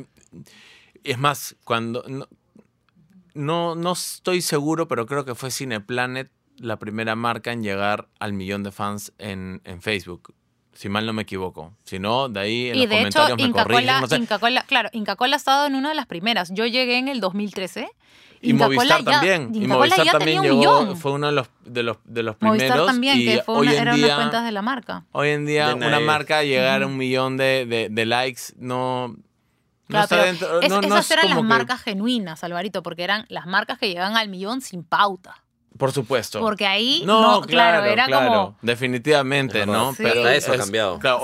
Es más, cuando... No, no, estoy seguro, pero creo que fue Cineplanet la primera marca en llegar al millón de fans en, en Facebook si mal no me equivoco. Si no, de ahí en y los de hecho, Inca Cola, claro, Inca Cola ha estado en una de las primeras. Yo llegué en el 2013 y Movistar también. y Movistar también llegó, fue uno de los, de los, de los primeros. Movistar también, y que fue una, eran las cuentas de la marca. Hoy en día, una marca llegar a un millón de, de, likes no. no está dentro, no, esas eran las marcas genuinas, Alvarito, porque eran las marcas que llegaban al millón sin pauta. Por supuesto. Porque ahí, no, claro, era como... Definitivamente, ¿no? Pero eso ha cambiado. Claro,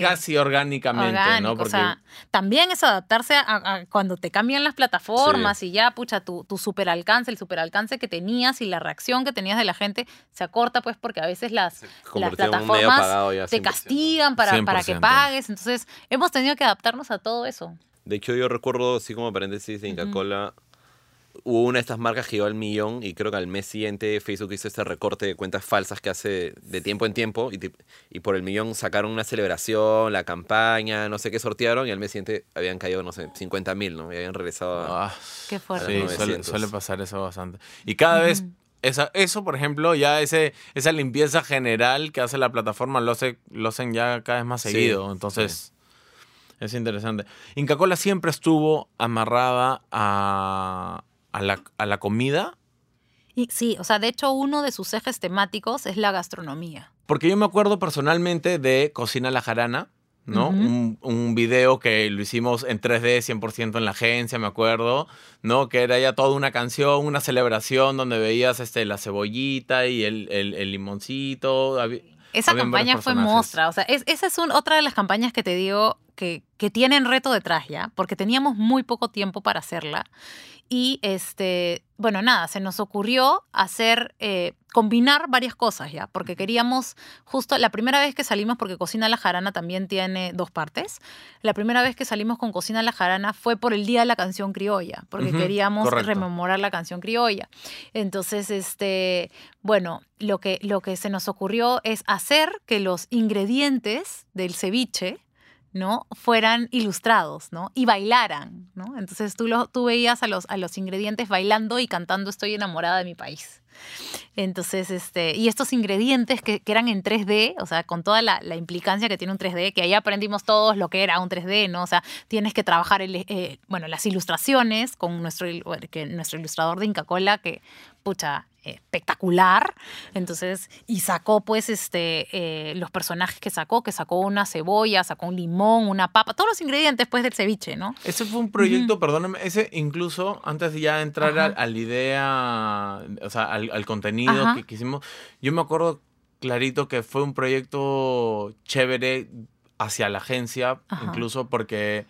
casi orgánicamente, ¿no? Porque... O sea, también es adaptarse a, cuando te cambian las plataformas y ya, pucha, tu, tu super alcance, el super alcance que tenías y la reacción que tenías de la gente se acorta, pues, porque a veces las, las plataformas te castigan para, para que pagues. Entonces, hemos tenido que adaptarnos a todo eso. De hecho, yo recuerdo, así como paréntesis, de Inca Cola hubo una de estas marcas que llegó al millón y creo que al mes siguiente Facebook hizo este recorte de cuentas falsas que hace de tiempo en tiempo y, y por el millón sacaron una celebración, la campaña, no sé qué sortearon y al mes siguiente habían caído, no sé, 50 mil, ¿no? Y habían regresado a... Ah, qué fuerte. Sí, suele, pasar eso bastante. Y cada vez... Esa, eso, por ejemplo, ya ese, esa limpieza general que hace la plataforma lo, hace, lo hacen ya cada vez más seguido. Entonces, es interesante. Inca Cola siempre estuvo amarrada a, a la, comida. Y, sí, o sea, de hecho uno de sus ejes temáticos es la gastronomía. Porque yo me acuerdo personalmente de Cocina La Jarana, ¿no? un, un, video que lo hicimos en 3D, 100% en la agencia, me acuerdo, ¿no? Que era ya toda una canción, una celebración donde veías este, la cebollita y el, el, limoncito. Esa campaña fue mostra, o sea, esa es otra de las campañas que te digo que, que tienen reto detrás ya, porque teníamos muy poco tiempo para hacerla. Y este, bueno, nada, se nos ocurrió hacer, eh, combinar varias cosas ya, porque queríamos, justo la primera vez que salimos, porque Cocina La Jarana también tiene dos partes, la primera vez que salimos con Cocina La Jarana fue por el Día de la Canción Criolla, porque queríamos rememorar la canción criolla. Entonces, este, bueno, lo que, lo que se nos ocurrió es hacer que los ingredientes del ceviche, ¿no? fueran ilustrados, ¿no? Y bailaran, ¿no? Entonces tú, lo, tú veías a los, a los ingredientes bailando y cantando Estoy enamorada de mi país. Entonces, este, y estos ingredientes que, eran en 3D, o sea, con toda la, implicancia que tiene un 3D, que ahí aprendimos todos lo que era un 3D, ¿no? O sea, tienes que trabajar, el, eh, bueno, las ilustraciones con nuestro, que nuestro ilustrador de Inca Cola, que, pucha, espectacular. Entonces, y sacó pues este, eh, los personajes que sacó, que sacó una cebolla, sacó un limón, una papa, todos los ingredientes pues del ceviche, ¿no? Ese fue un proyecto, perdóname, ese incluso antes de ya entrar a, la idea, o sea, al, contenido que, que hicimos, yo me acuerdo clarito que fue un proyecto chévere hacia la agencia, incluso porque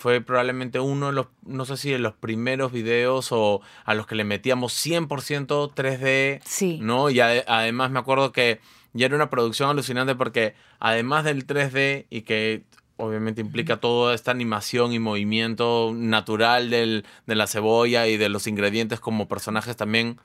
fue probablemente uno de los, no sé si de los primeros videos o a los que le metíamos 100% 3D. Sí. ¿No? Y además me acuerdo que ya era una producción alucinante porque además del 3D y que obviamente implica toda esta animación y movimiento natural del, de la cebolla y de los ingredientes como personajes también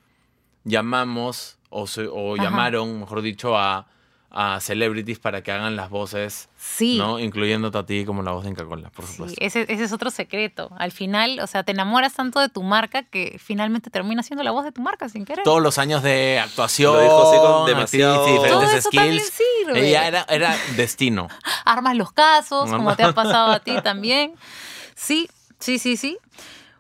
llamamos o, o llamaron, mejor dicho, a, a celebrities para que hagan las voces, sí. ¿no? Incluyéndote a ti como la voz de Inca-Cola, por supuesto. Sí, ese, ese, es otro secreto. Al final, o sea, te enamoras tanto de tu marca que finalmente termina siendo la voz de tu marca sin querer. Todos los años de actuación, con demasiado... diferentes skills. Ella era, era destino. Armas los casos, como te ha pasado a ti también. Sí, sí, sí, sí.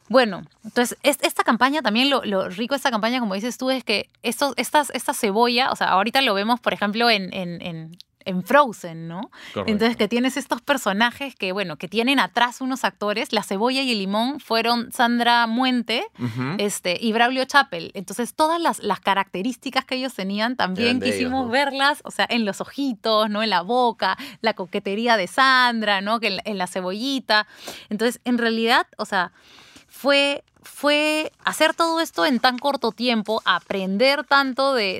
Bueno, entonces esta campaña también, lo, rico de esta campaña, como dices tú, es que estos, estas, esta cebolla, o sea, ahorita lo vemos, por ejemplo, en, en, en, Frozen, ¿no? Entonces que tienes estos personajes que, bueno, que tienen atrás unos actores, la cebolla y el limón fueron Sandra Muente este, y Braulio Chappell. Entonces todas las, las características que ellos tenían también quisimos verlas, o sea, en los ojitos, ¿no? En la boca, la coquetería de Sandra, ¿no? Que en la cebollita. Entonces, en realidad, o sea fue, hacer todo esto en tan corto tiempo, aprender tanto de,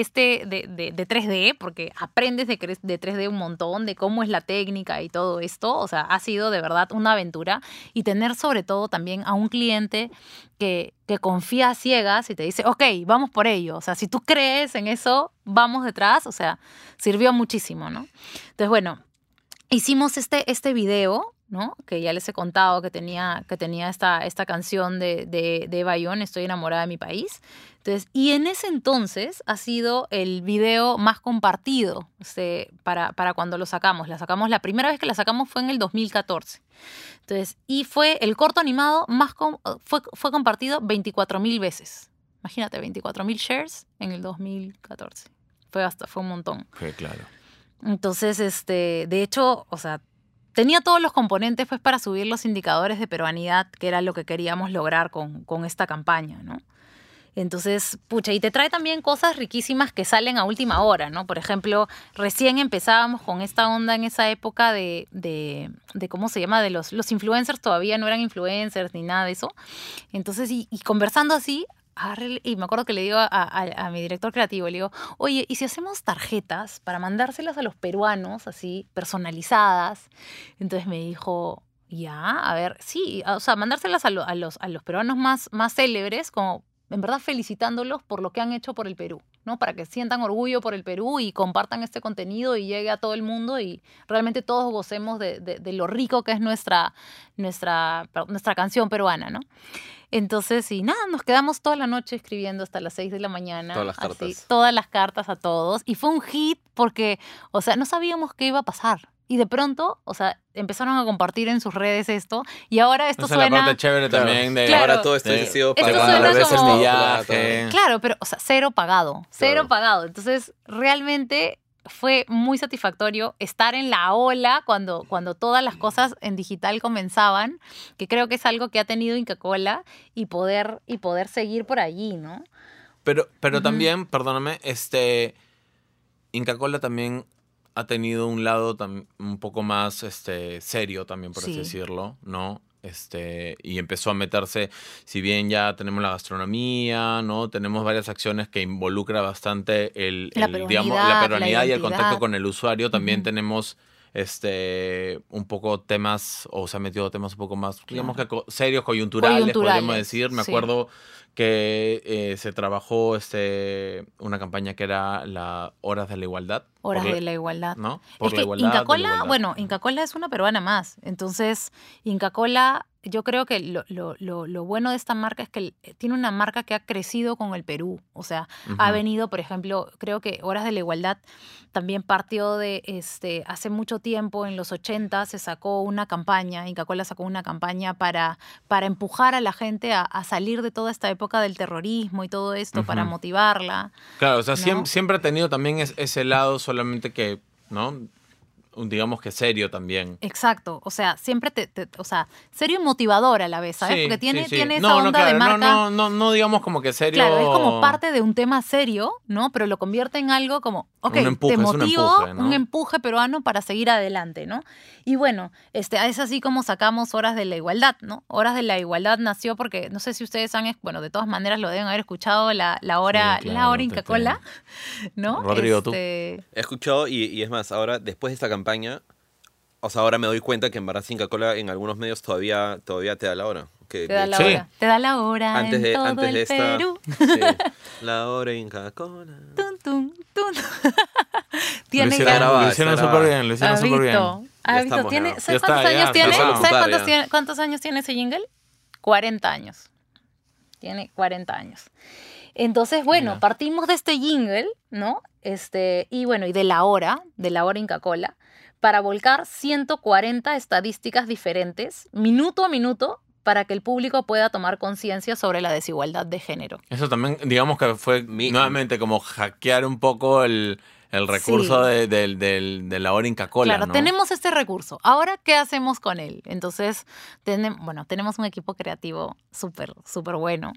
este, de, 3D, porque aprendes de, de 3D un montón, de cómo es la técnica y todo esto. O sea, ha sido de verdad una aventura. Y tener sobre todo también a un cliente que, que confía a ciegas y te dice, ok, vamos por ello. O sea, si tú crees en eso, vamos detrás. O sea, sirvió muchísimo, ¿no? Entonces, bueno, hicimos este, este video ¿no? Que ya les he contado que tenía, que tenía esta, esta canción de, de, de Bayón, Estoy enamorada de mi país. Entonces, y en ese entonces ha sido el video más compartido este, para, para cuando lo sacamos. La sacamos, la primera vez que la sacamos fue en el 2014. Entonces, y fue el corto animado más fue, fue compartido 24 mil veces. Imagínate, 24 mil shares en el 2014. Fue hasta, fue un montón. Fue claro. Entonces, este, de hecho, o sea, tenía todos los componentes pues para subir los indicadores de peruanidad, que era lo que queríamos lograr con, con esta campaña, ¿no? Entonces, pucha, y te trae también cosas riquísimas que salen a última hora, ¿no? Por ejemplo, recién empezábamos con esta onda en esa época de, de, de ¿cómo se llama? De los, los influencers todavía no eran influencers ni nada de eso. Entonces, y, y conversando así, y me acuerdo que le digo a, mi director creativo, le digo, oye, ¿y si hacemos tarjetas para mandárselas a los peruanos, así, personalizadas? Entonces me dijo, ya, a ver, sí, o sea, mandárselas a, los, a los peruanos más, más célebres, como en verdad felicitándolos por lo que han hecho por el Perú, ¿no? Para que sientan orgullo por el Perú y compartan este contenido y llegue a todo el mundo y realmente todos gocemos de, de, lo rico que es nuestra, nuestra, nuestra canción peruana, ¿no? Entonces, y nada, nos quedamos toda la noche escribiendo hasta las 6 de la mañana. Todas las cartas. todas las cartas a todos. Y fue un hit porque, o sea, no sabíamos qué iba a pasar. Y de pronto, o sea, empezaron a compartir en sus redes esto. Y ahora esto Esa suena. Es la parte chévere también de. ahora todo esto ha sido pagado. Esto suena como... Claro, pero, o sea, cero pagado. Cero pagado. Entonces, realmente fue muy satisfactorio estar en la ola cuando, cuando todas las cosas en digital comenzaban, que creo que es algo que ha tenido Inca Cola y poder, y poder seguir por allí, ¿no? Pero, pero también, perdóname, este, Inca Cola también ha tenido un lado un poco más este, serio también, por así decirlo, ¿no? Este, y empezó a meterse, si bien ya tenemos la gastronomía, ¿no? Tenemos varias acciones que involucra bastante el, la digamos, la peruanidad y el contacto con el usuario, también tenemos este un poco temas o se ha metido temas un poco más digamos que serios coyunturales, podríamos decir. Me acuerdo que eh, se trabajó este una campaña que era la horas de la igualdad Horas de la igualdad. ¿No? Por la igualdad. Inca Cola, bueno, Inca Cola es una peruana más. Entonces, Inca Cola, yo creo que lo, lo, lo, bueno de esta marca es que tiene una marca que ha crecido con el Perú. O sea, ha venido, por ejemplo, creo que Horas de la Igualdad también partió de, este, hace mucho tiempo, en los 80, se sacó una campaña, Inca Cola sacó una campaña para, para empujar a la gente a, salir de toda esta época del terrorismo y todo esto, para motivarla. Claro, o sea, siempre, siempre, ha tenido también ese lado solamente que, ¿no? Digamos que serio también. Exacto, o sea, siempre te, o sea, serio y motivador a la vez, ¿sabes? Porque tiene, tiene esa onda de marca. No, no, no, digamos como que serio. Claro, es como parte de un tema serio, ¿no? Pero lo convierte en algo como, ok, te motivo, un empuje, peruano para seguir adelante, ¿no? Y bueno, este, es así como sacamos Horas de la Igualdad, ¿no? Horas de la Igualdad nació porque, no sé si ustedes han, bueno, de todas maneras lo deben haber escuchado, la, la hora, la hora Inca Cola, ¿no? Rodrigo, tú. Este He escuchado y, y es más, ahora, después de esta campaña, o sea, ahora me doy cuenta que en verdad Inca Cola en algunos medios todavía, todavía te da la hora. Que, te da la hora. Te da la hora. Antes en de, todo antes el de esta. Perú. la hora Inca Cola. Tun, tun, tun. Tiene lo hicieron, lo hicieron súper bien, lo hicieron súper bien. ¿Has visto? ¿Tiene, ¿Sabes cuántos años tiene? ¿Sabes cuántos, tiene, cuántos años tiene ese jingle? 40 años. Tiene 40 años. Entonces, bueno, partimos de este jingle, ¿no? Este, y bueno, y de la hora, de la hora Inca Cola, para volcar 140 estadísticas diferentes, minuto a minuto, para que el público pueda tomar conciencia sobre la desigualdad de género. Eso también, digamos que fue nuevamente como hackear un poco el, el recurso de, de, la hora Inca Cola. Claro, tenemos este recurso. Ahora, ¿qué hacemos con él? Entonces, bueno, tenemos un equipo creativo súper, súper bueno,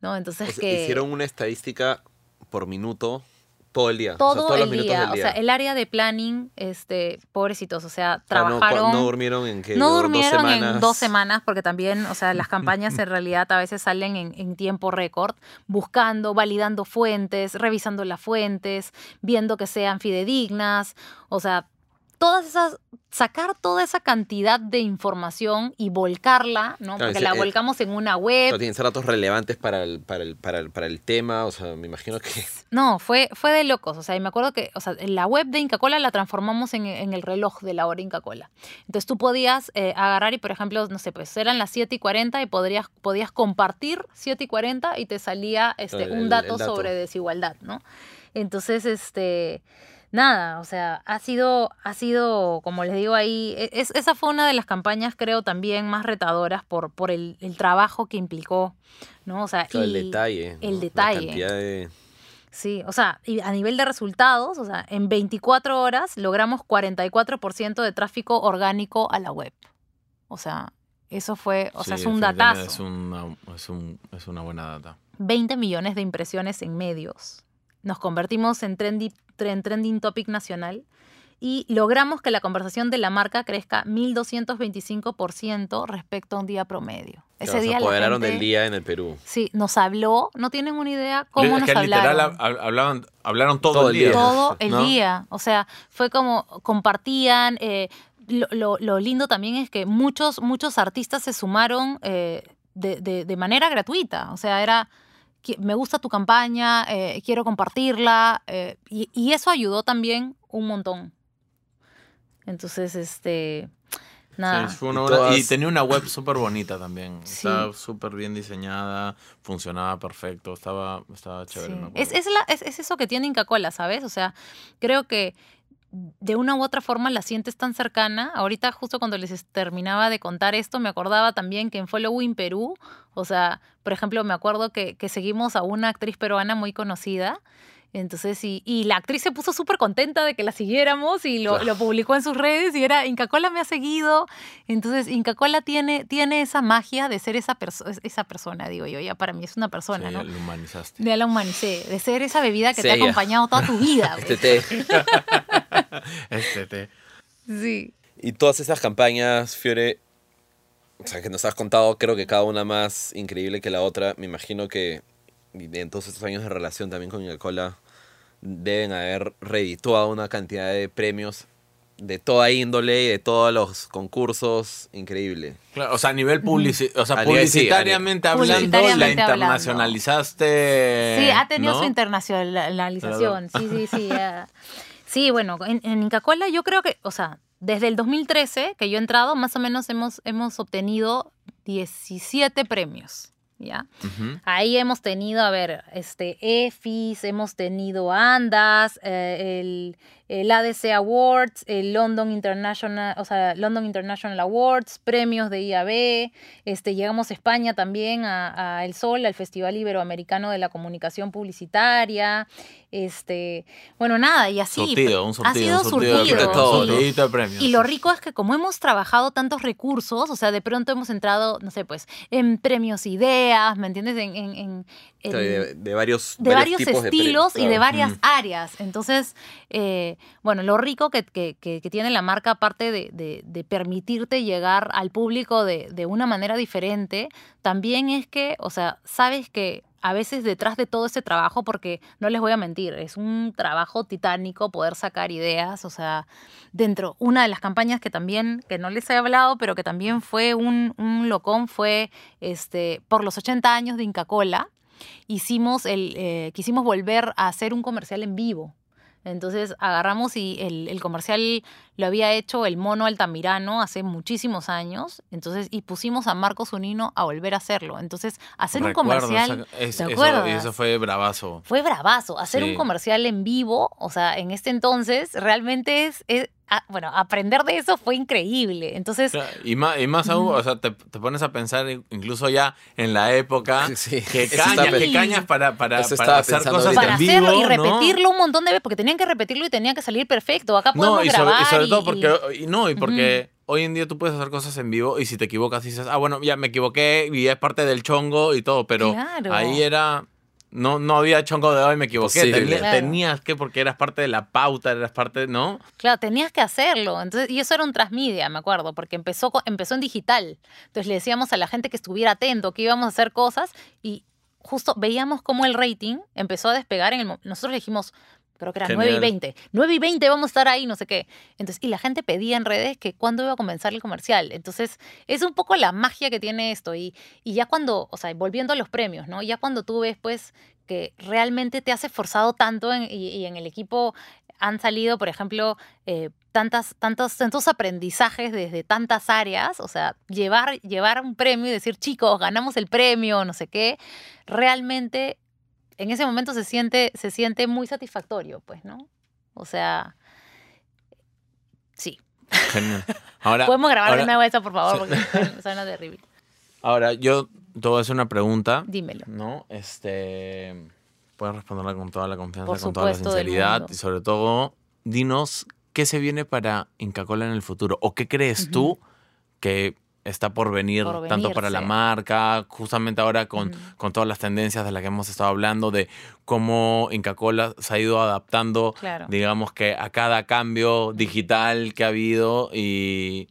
¿no? Entonces, que... Hicieron una estadística por minuto todo el día. Todo el día. O sea, el área de planning, este, pobrecitos, o sea, trabajaron. no, durmieron en qué? No durmieron dos en dos semanas, porque también, o sea, las campañas en realidad a veces salen en, en tiempo récord, buscando, validando fuentes, revisando las fuentes, viendo que sean fidedignas. O sea, todas esas, sacar toda esa cantidad de información y volcarla, ¿no? Porque la eh, volcamos en una web. Tienen datos relevantes para el, para, el, para, el, para el tema, o sea, me imagino que... No, fue, fue de locos, o sea, y me acuerdo que, o sea, la web de Inca Cola la transformamos en, el reloj de la hora Inca Cola. Entonces tú podías eh, agarrar y, por ejemplo, no sé, pues eran las 7 y 40 y podrías, podías compartir 7 y 40 y te salía este, un dato, dato sobre desigualdad, ¿no? Entonces, este nada, o sea, ha sido, ha sido, como les digo ahí, e, es, esa fue una de las campañas, creo, también más retadoras por, por el, trabajo que implicó, ¿no? O sea, el detalle. El detalle. Sí, o sea, y a nivel de resultados, o sea, en 24 horas logramos 44% de tráfico orgánico a la web. O sea, eso fue, o sea, es un datazo. Es una, es, un, es una buena data. 20 millones de impresiones en medios. Nos convertimos en trendy en trending topic nacional y logramos que la conversación de la marca crezca 1225% respecto a un día promedio. Ese día se apoderaron del día en el Perú. Sí, nos habló, no tienen una idea cómo nos hablaron. Literal, hablaron, hablaron todo, el día. Todo el día. O sea, fue como compartían. Eh, lo, lindo también es que muchos, muchos artistas se sumaron eh, de, de manera gratuita. O sea, era me gusta tu campaña, eh, quiero compartirla, eh, y, eso ayudó también un montón. Entonces, este, nada. y, tenía una web súper bonita también, estaba súper bien diseñada, funcionaba perfecto, estaba, estaba chévere. Es, es, es, eso que tiene Inca Cola, ¿sabes? O sea, creo que de una u otra forma la sientes tan cercana. Ahorita justo cuando les terminaba de contar esto, me acordaba también que en Following Perú, o sea, por ejemplo, me acuerdo que, que seguimos a una actriz peruana muy conocida entonces, y, y la actriz se puso súper contenta de que la siguiéramos y lo, lo, publicó en sus redes y era, Inca Cola me ha seguido. Entonces, Inca Cola tiene, tiene esa magia de ser esa, esa persona, digo yo, ya para mí es una persona, sí, ¿no? Ya la humanizaste. Ya la humanicé, de ser esa bebida que te ha acompañado toda tu vida. este té. este. Sí. Y todas esas campañas, Fiore, o sea, que nos has contado, creo que cada una más increíble que la otra. Me imagino que en todos estos años de relación también con Coca-Cola, deben haber redituado una cantidad de premios de toda índole y de todos los concursos, increíble. Claro, o sea, a nivel o sea, publicitariamente hablando, la internacionalizaste. Sí, ha tenido su internacionalización. Sí, sí, sí. sí, bueno, en, en Inca-Cola yo creo que, o sea, desde el 2013 que yo he entrado, más o menos hemos, hemos obtenido 17 premios. ¿ya? Ahí hemos tenido, a ver, este, EFIS, hemos tenido ANDAS, eh, el, el, ADC Awards, el London International, o sea, London International Awards, premios de IAB, este, llegamos a España también, a, El Sol, al Festival Iberoamericano de la Comunicación Publicitaria, este, bueno, nada, y así. un ha sido surtido, de premios. Y lo rico es que como hemos trabajado tantos recursos, o sea, de pronto hemos entrado, no sé, pues, en premios ideas, ¿me entiendes? En, en, de, varios, de varios, estilos y de varias áreas. Entonces, eh, bueno, lo rico que, tiene la marca, aparte de, permitirte llegar al público de, una manera diferente, también es que, o sea, sabes que a veces detrás de todo ese trabajo, porque no les voy a mentir, es un trabajo titánico poder sacar ideas, o sea, dentro, una de las campañas que también, que no les he hablado, pero que también fue un, un locón, fue este, por los 80 años de Inca Cola, hicimos el, eh, quisimos volver a hacer un comercial en vivo. Entonces agarramos y el, comercial lo había hecho el mono Altamirano hace muchísimos años. Entonces, y pusimos a Marcos Unino a volver a hacerlo. Entonces, hacer un comercial. ¿Te acuerdas? Eso, eso, fue bravazo. Fue bravazo. Hacer un comercial en vivo, o sea, en este entonces, realmente es bueno, aprender de eso fue increíble. Entonces. Y más, y más aún, o sea, te, pones a pensar incluso ya en la época que, cañas para, para, hacer cosas para hacerlo y repetirlo un montón de veces, porque tenían que repetirlo y tenían que salir perfecto. Acá podemos no, y grabar. Sobre, y sobre todo porque. no, y porque. Hoy en día tú puedes hacer cosas en vivo y si te equivocas dices, ah, bueno, ya me equivoqué y es parte del chongo y todo, pero ahí era, no, no había chongo de hoy, me equivoqué. Tenías que, porque eras parte de la pauta, eras parte, ¿no? Claro, tenías que hacerlo. Entonces, y eso era un transmedia, me acuerdo, porque empezó, empezó en digital. Entonces le decíamos a la gente que estuviera atento, que íbamos a hacer cosas y justo veíamos cómo el rating empezó a despegar. En el, nosotros le dijimos, creo que era 9 y 20. 9 y 20 vamos a estar ahí, no sé qué. Entonces, y la gente pedía en redes que cuándo iba a comenzar el comercial. Entonces, es un poco la magia que tiene esto. Y, y ya cuando, o sea, volviendo a los premios, ¿no? Ya cuando tú ves, pues, que realmente te has esforzado tanto y, en el equipo han salido, por ejemplo, eh, tantas, tantos, tantos aprendizajes desde tantas áreas, o sea, llevar, llevar un premio y decir, chicos, ganamos el premio, no sé qué, realmente en ese momento se siente, se siente muy satisfactorio, pues, ¿no? O sea, sí. Genial. Ahora, Podemos grabar nuevo eso, por favor, porque suena terrible. Ahora, yo te voy a hacer una pregunta. Dímelo. ¿No? Este. Puedes responderla con toda la confianza, con toda la sinceridad. Y sobre todo, dinos qué se viene para Inca Cola en el futuro. ¿O qué crees tú que está por venir, tanto para la marca, justamente ahora con, con, todas las tendencias de las que hemos estado hablando, de cómo Inca Cola se ha ido adaptando, digamos que a cada cambio digital que ha habido y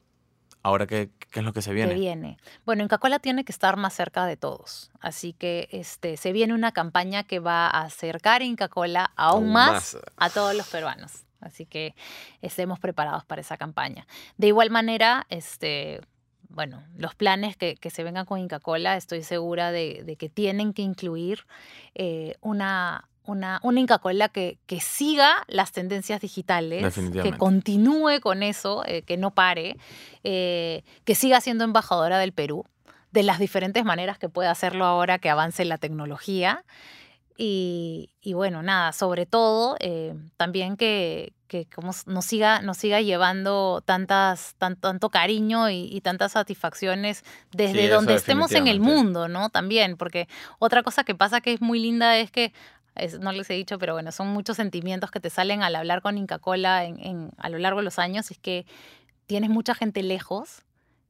ahora qué, qué es lo que se viene. Se viene. Bueno, Inca Cola tiene que estar más cerca de todos, así que este, se viene una campaña que va a acercar Inca Cola aún, más a todos los peruanos. Así que estemos preparados para esa campaña. De igual manera, este, bueno, los planes que, se vengan con Inca Cola, estoy segura de, que tienen que incluir eh, una, una, una Inca Cola que, que, siga las tendencias digitales, que continúe con eso, eh, que no pare, eh, que siga siendo embajadora del Perú, de las diferentes maneras que puede hacerlo ahora que avance la tecnología. Y, bueno, nada, sobre todo también que, que como nos siga, nos siga llevando tantas, tanto cariño y, tantas satisfacciones desde donde estemos en el mundo, ¿no? También, porque otra cosa que pasa que es muy linda es que no les he dicho, pero bueno, son muchos sentimientos que te salen al hablar con Inca Cola en, a lo largo de los años, es que tienes mucha gente lejos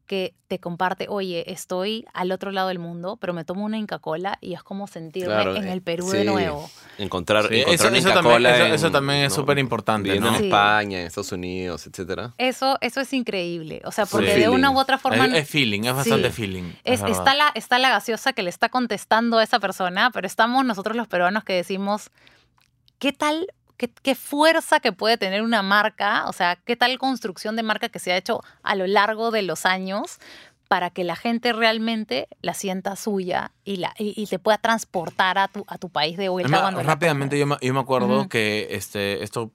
que te comparte, oye, estoy al otro lado del mundo, pero me tomo una Inca Cola y es como sentirme en el Perú de nuevo. Encontrar, encontrar eso, Inca Cola. Eso, también es súper importante. en España, en Estados Unidos, etcétera. Eso, eso es increíble. O sea, porque de una u otra forma. Es, feeling, es bastante feeling. está, la, está la gaseosa que le está contestando a esa persona, pero estamos nosotros los peruanos que decimos. ¿Qué tal qué, fuerza que puede tener una marca, o sea, qué tal construcción de marca que se ha hecho a lo largo de los años para que la gente realmente la sienta suya y, la, y, te pueda transportar a tu, a tu país de vuelta. rápidamente, yo me, yo me acuerdo que este, esto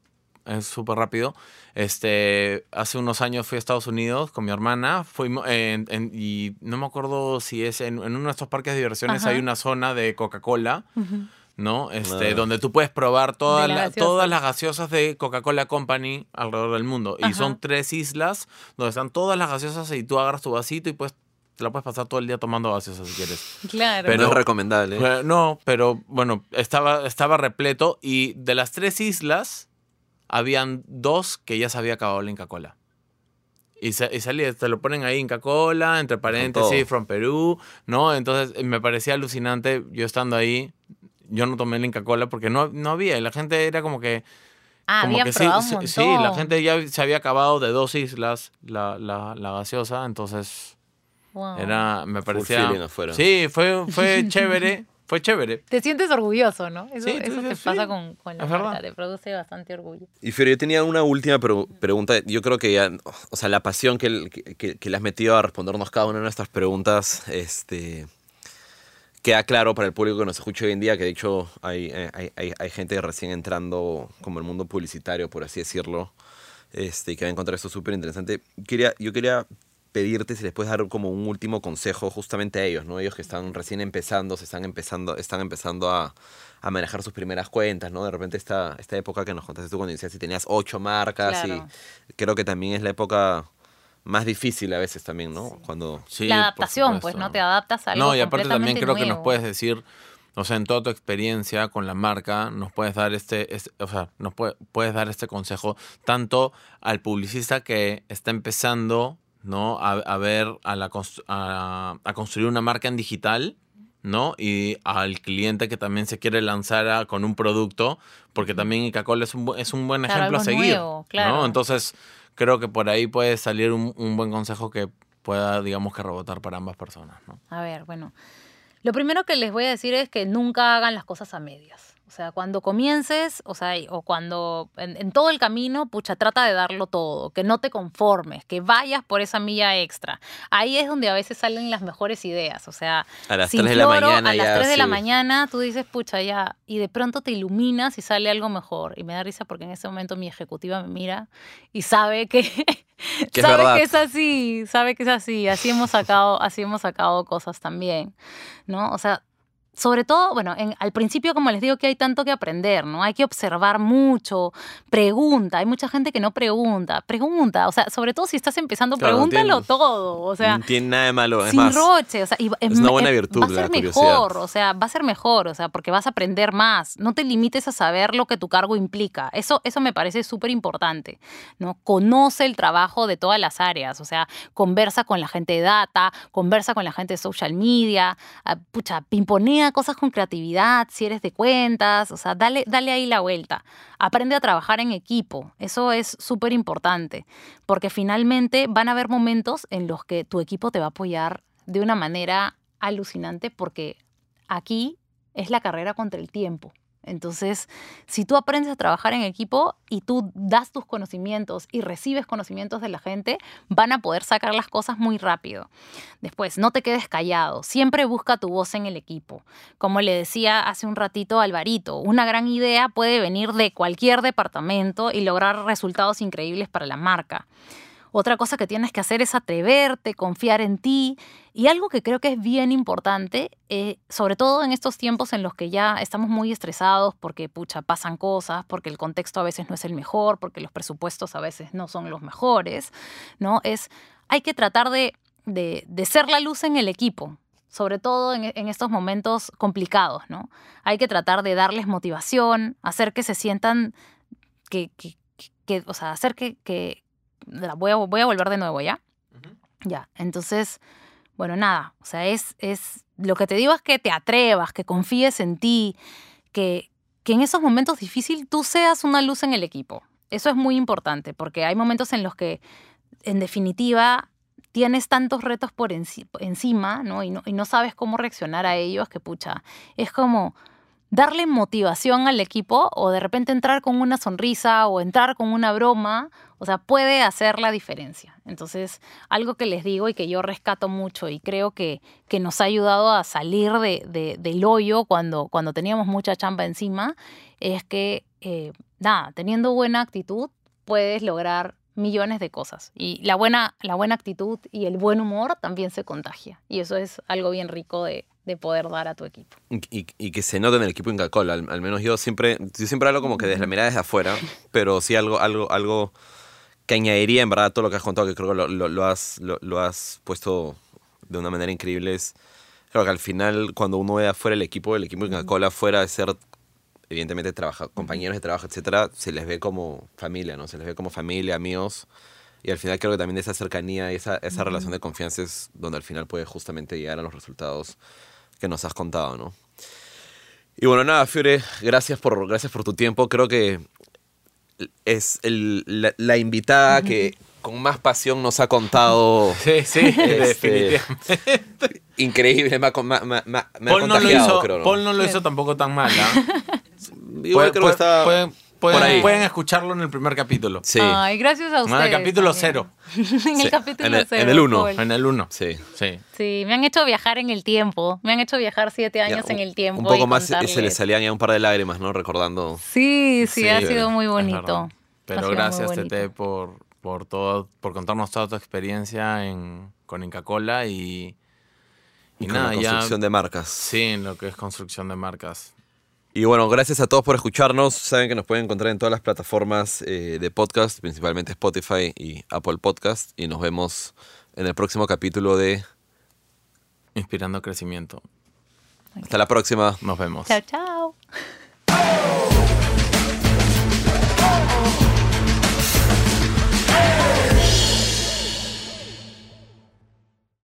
es súper rápido. Este, hace unos años fui a Estados Unidos con mi hermana fuimos y no me acuerdo si es en, uno de estos parques de diversiones hay una zona de Coca-Cola. ¿No? Este, donde tú puedes probar todas todas las gaseosas de Coca-Cola Company alrededor del mundo. Y son tres islas donde están todas las gaseosas y tú agarras tu vasito y pues te la puedes pasar todo el día tomando gaseosas si quieres. Claro. Pero no es recomendable. ¿eh? no, pero bueno, estaba, estaba repleto y de las tres islas habían dos que ya se había acabado la Inca Cola. Y, y salía, te lo ponen ahí Inca Cola, entre paréntesis, from Perú, ¿no? Entonces me parecía alucinante yo estando ahí, yo no tomé el Inca Cola porque no, no había. Y la gente era como que. Ah, como que sí, sí, la gente ya se había acabado de dos islas la, la, la gaseosa, entonces. Era, me parecía. Full sí, fue, fue chévere, fue chévere. Te sientes orgulloso, ¿no? Eso, eso te pasa con, con la marca, te produce bastante orgullo. Y Fiore, yo tenía una última pregunta. Yo creo que ya, o sea, la pasión que, que, que, le has metido a respondernos cada una de nuestras preguntas, este queda claro para el público que nos escucha hoy en día que de hecho hay, hay, hay, hay gente recién entrando como el mundo publicitario, por así decirlo, este, y que va a encontrar esto súper interesante. Quería, yo quería pedirte si les puedes dar como un último consejo justamente a ellos, ¿no? Ellos que están recién empezando, se están empezando, están empezando a, a manejar sus primeras cuentas, ¿no? De repente esta, esta época que nos contaste tú cuando decías si tenías ocho marcas y creo que también es la época más difícil a veces también, ¿no? Cuando la adaptación, pues, ¿no? Te adaptas a algo No, y aparte también creo que nos puedes decir, o sea, en toda tu experiencia con la marca, nos puedes dar este, o sea, nos puedes dar este consejo tanto al publicista que está empezando, ¿no? A, ver, a, la, a, construir una marca en digital, ¿no? Y al cliente que también se quiere lanzar con un producto, porque también Ica-Cola es un, es un buen ejemplo a seguir, claro. ¿no? Entonces creo que por ahí puede salir un, un, buen consejo que pueda, digamos, que rebotar para ambas personas. ¿no? A ver, bueno, lo primero que les voy a decir es que nunca hagan las cosas a medias. O sea, cuando comiences, o sea, o cuando en, todo el camino, pucha, trata de darlo todo, que no te conformes, que vayas por esa milla extra. Ahí es donde a veces salen las mejores ideas. O sea, a las 3 de la mañana. A las 3 de la mañana tú dices, pucha, ya, y de pronto te iluminas y sale algo mejor. Y me da risa porque en ese momento mi ejecutiva me mira y sabe que. sabe que es así, sabe que es así. Así hemos sacado, así hemos sacado cosas también, ¿no? O sea, sobre todo, bueno, en, al principio, como les digo, que hay tanto que aprender, ¿no? Hay que observar mucho, pregunta. Hay mucha gente que no pregunta. Pregunta, o sea, sobre todo si estás empezando, pregúntalo todo. O sea, no tiene nada de malo. Es sin roche, o sea, es una buena virtud. Va a ser mejor, o sea, va a ser mejor, o sea, porque vas a aprender más. No te limites a saber lo que tu cargo implica. Eso, eso me parece súper importante, ¿no? Conoce el trabajo de todas las áreas, o sea, conversa con la gente de data, conversa con la gente de social media, ah, pucha, pimponea cosas con creatividad, si eres de cuentas, o sea, dale, dale ahí la vuelta. Aprende a trabajar en equipo, eso es súper importante, porque finalmente van a haber momentos en los que tu equipo te va a apoyar de una manera alucinante, porque aquí es la carrera contra el tiempo. Entonces, si tú aprendes a trabajar en equipo y tú das tus conocimientos y recibes conocimientos de la gente, van a poder sacar las cosas muy rápido. Después, no te quedes callado, siempre busca tu voz en el equipo. Como le decía hace un ratito Alvarito, una gran idea puede venir de cualquier departamento y lograr resultados increíbles para la marca. Otra cosa que tienes que hacer es atreverte, confiar en ti. Y algo que creo que es bien importante, eh, sobre todo en estos tiempos en los que ya estamos muy estresados porque, pucha, pasan cosas, porque el contexto a veces no es el mejor, porque los presupuestos a veces no son los mejores, ¿no? Es, hay que tratar de, de, ser la luz en el equipo, sobre todo en, estos momentos complicados, ¿no? Hay que tratar de darles motivación, hacer que se sientan que, o sea, hacer que, voy a, voy a volver de nuevo, ¿ya? Ya, entonces, bueno, nada, o sea, es, es, lo que te digo es que te atrevas, que confíes en ti, que, que en esos momentos difíciles tú seas una luz en el equipo. Eso es muy importante, porque hay momentos en los que, en definitiva, tienes tantos retos por encima, ¿no? Y, ¿no? y no sabes cómo reaccionar a ellos, que pucha, es como darle motivación al equipo o de repente entrar con una sonrisa o entrar con una broma, o sea, puede hacer la diferencia. Entonces, algo que les digo y que yo rescato mucho y creo que, que nos ha ayudado a salir de, del hoyo cuando, cuando teníamos mucha chamba encima, es que, eh, nada, teniendo buena actitud, puedes lograr millones de cosas. Y la buena, la buena actitud y el buen humor también se contagia. Y eso es algo bien rico de, de poder dar a tu equipo. Y, y, que se note en el equipo en Cola. Al, al, menos yo siempre, yo siempre hablo como que desde la mirada desde afuera, pero sí algo, algo, algo que añadiría en verdad a todo lo que has contado, que creo que lo, lo, lo has, lo, has puesto de una manera increíble. Es, creo que al final, cuando uno ve afuera el equipo, el equipo en Coca-Cola, fuera de ser evidentemente trabaja, compañeros de trabajo, etcétera, se les ve como familia, ¿no? Se les ve como familia, amigos. Y al final creo que también esa cercanía y esa, esa relación de confianza es donde al final puede justamente llegar a los resultados que nos has contado, ¿no? Y bueno, nada, Fiore, gracias por, gracias por tu tiempo. Creo que es la, invitada que con más pasión nos ha contado. Sí, sí, Este, definitivamente. Increíble, me ha, ha Paul no, lo hizo, creo. ¿no? Paul no lo hizo tampoco tan mal. ¿ah? Igual creo que está pueden- por ahí. pueden escucharlo en el primer capítulo. Sí, Ay, gracias a No, ustedes. en el capítulo también. cero. en el Sí, capítulo en el- cero. en el uno. cool. En el 1. sí. Sí. Sí, me han hecho viajar en el tiempo. Me han hecho viajar siete Ya, años en el tiempo. Un poco y más y se le contarles. salían ya un par de lágrimas, ¿no? Recordando. Sí, sí, Sí, ha sido muy bonito. Pero gracias. Tete, por, por todo, por contarnos toda tu experiencia en, con Inca Cola y, y, Y con nada, la ya. construcción de marcas. Sí, en lo que es construcción de marcas. Y bueno, gracias a todos por escucharnos. Saben que nos pueden encontrar en todas las plataformas eh, de podcast, principalmente Spotify y Apple Podcast. Y nos vemos en el próximo capítulo de... Inspirando crecimiento. Hasta la próxima. Nos vemos. Chao, chao.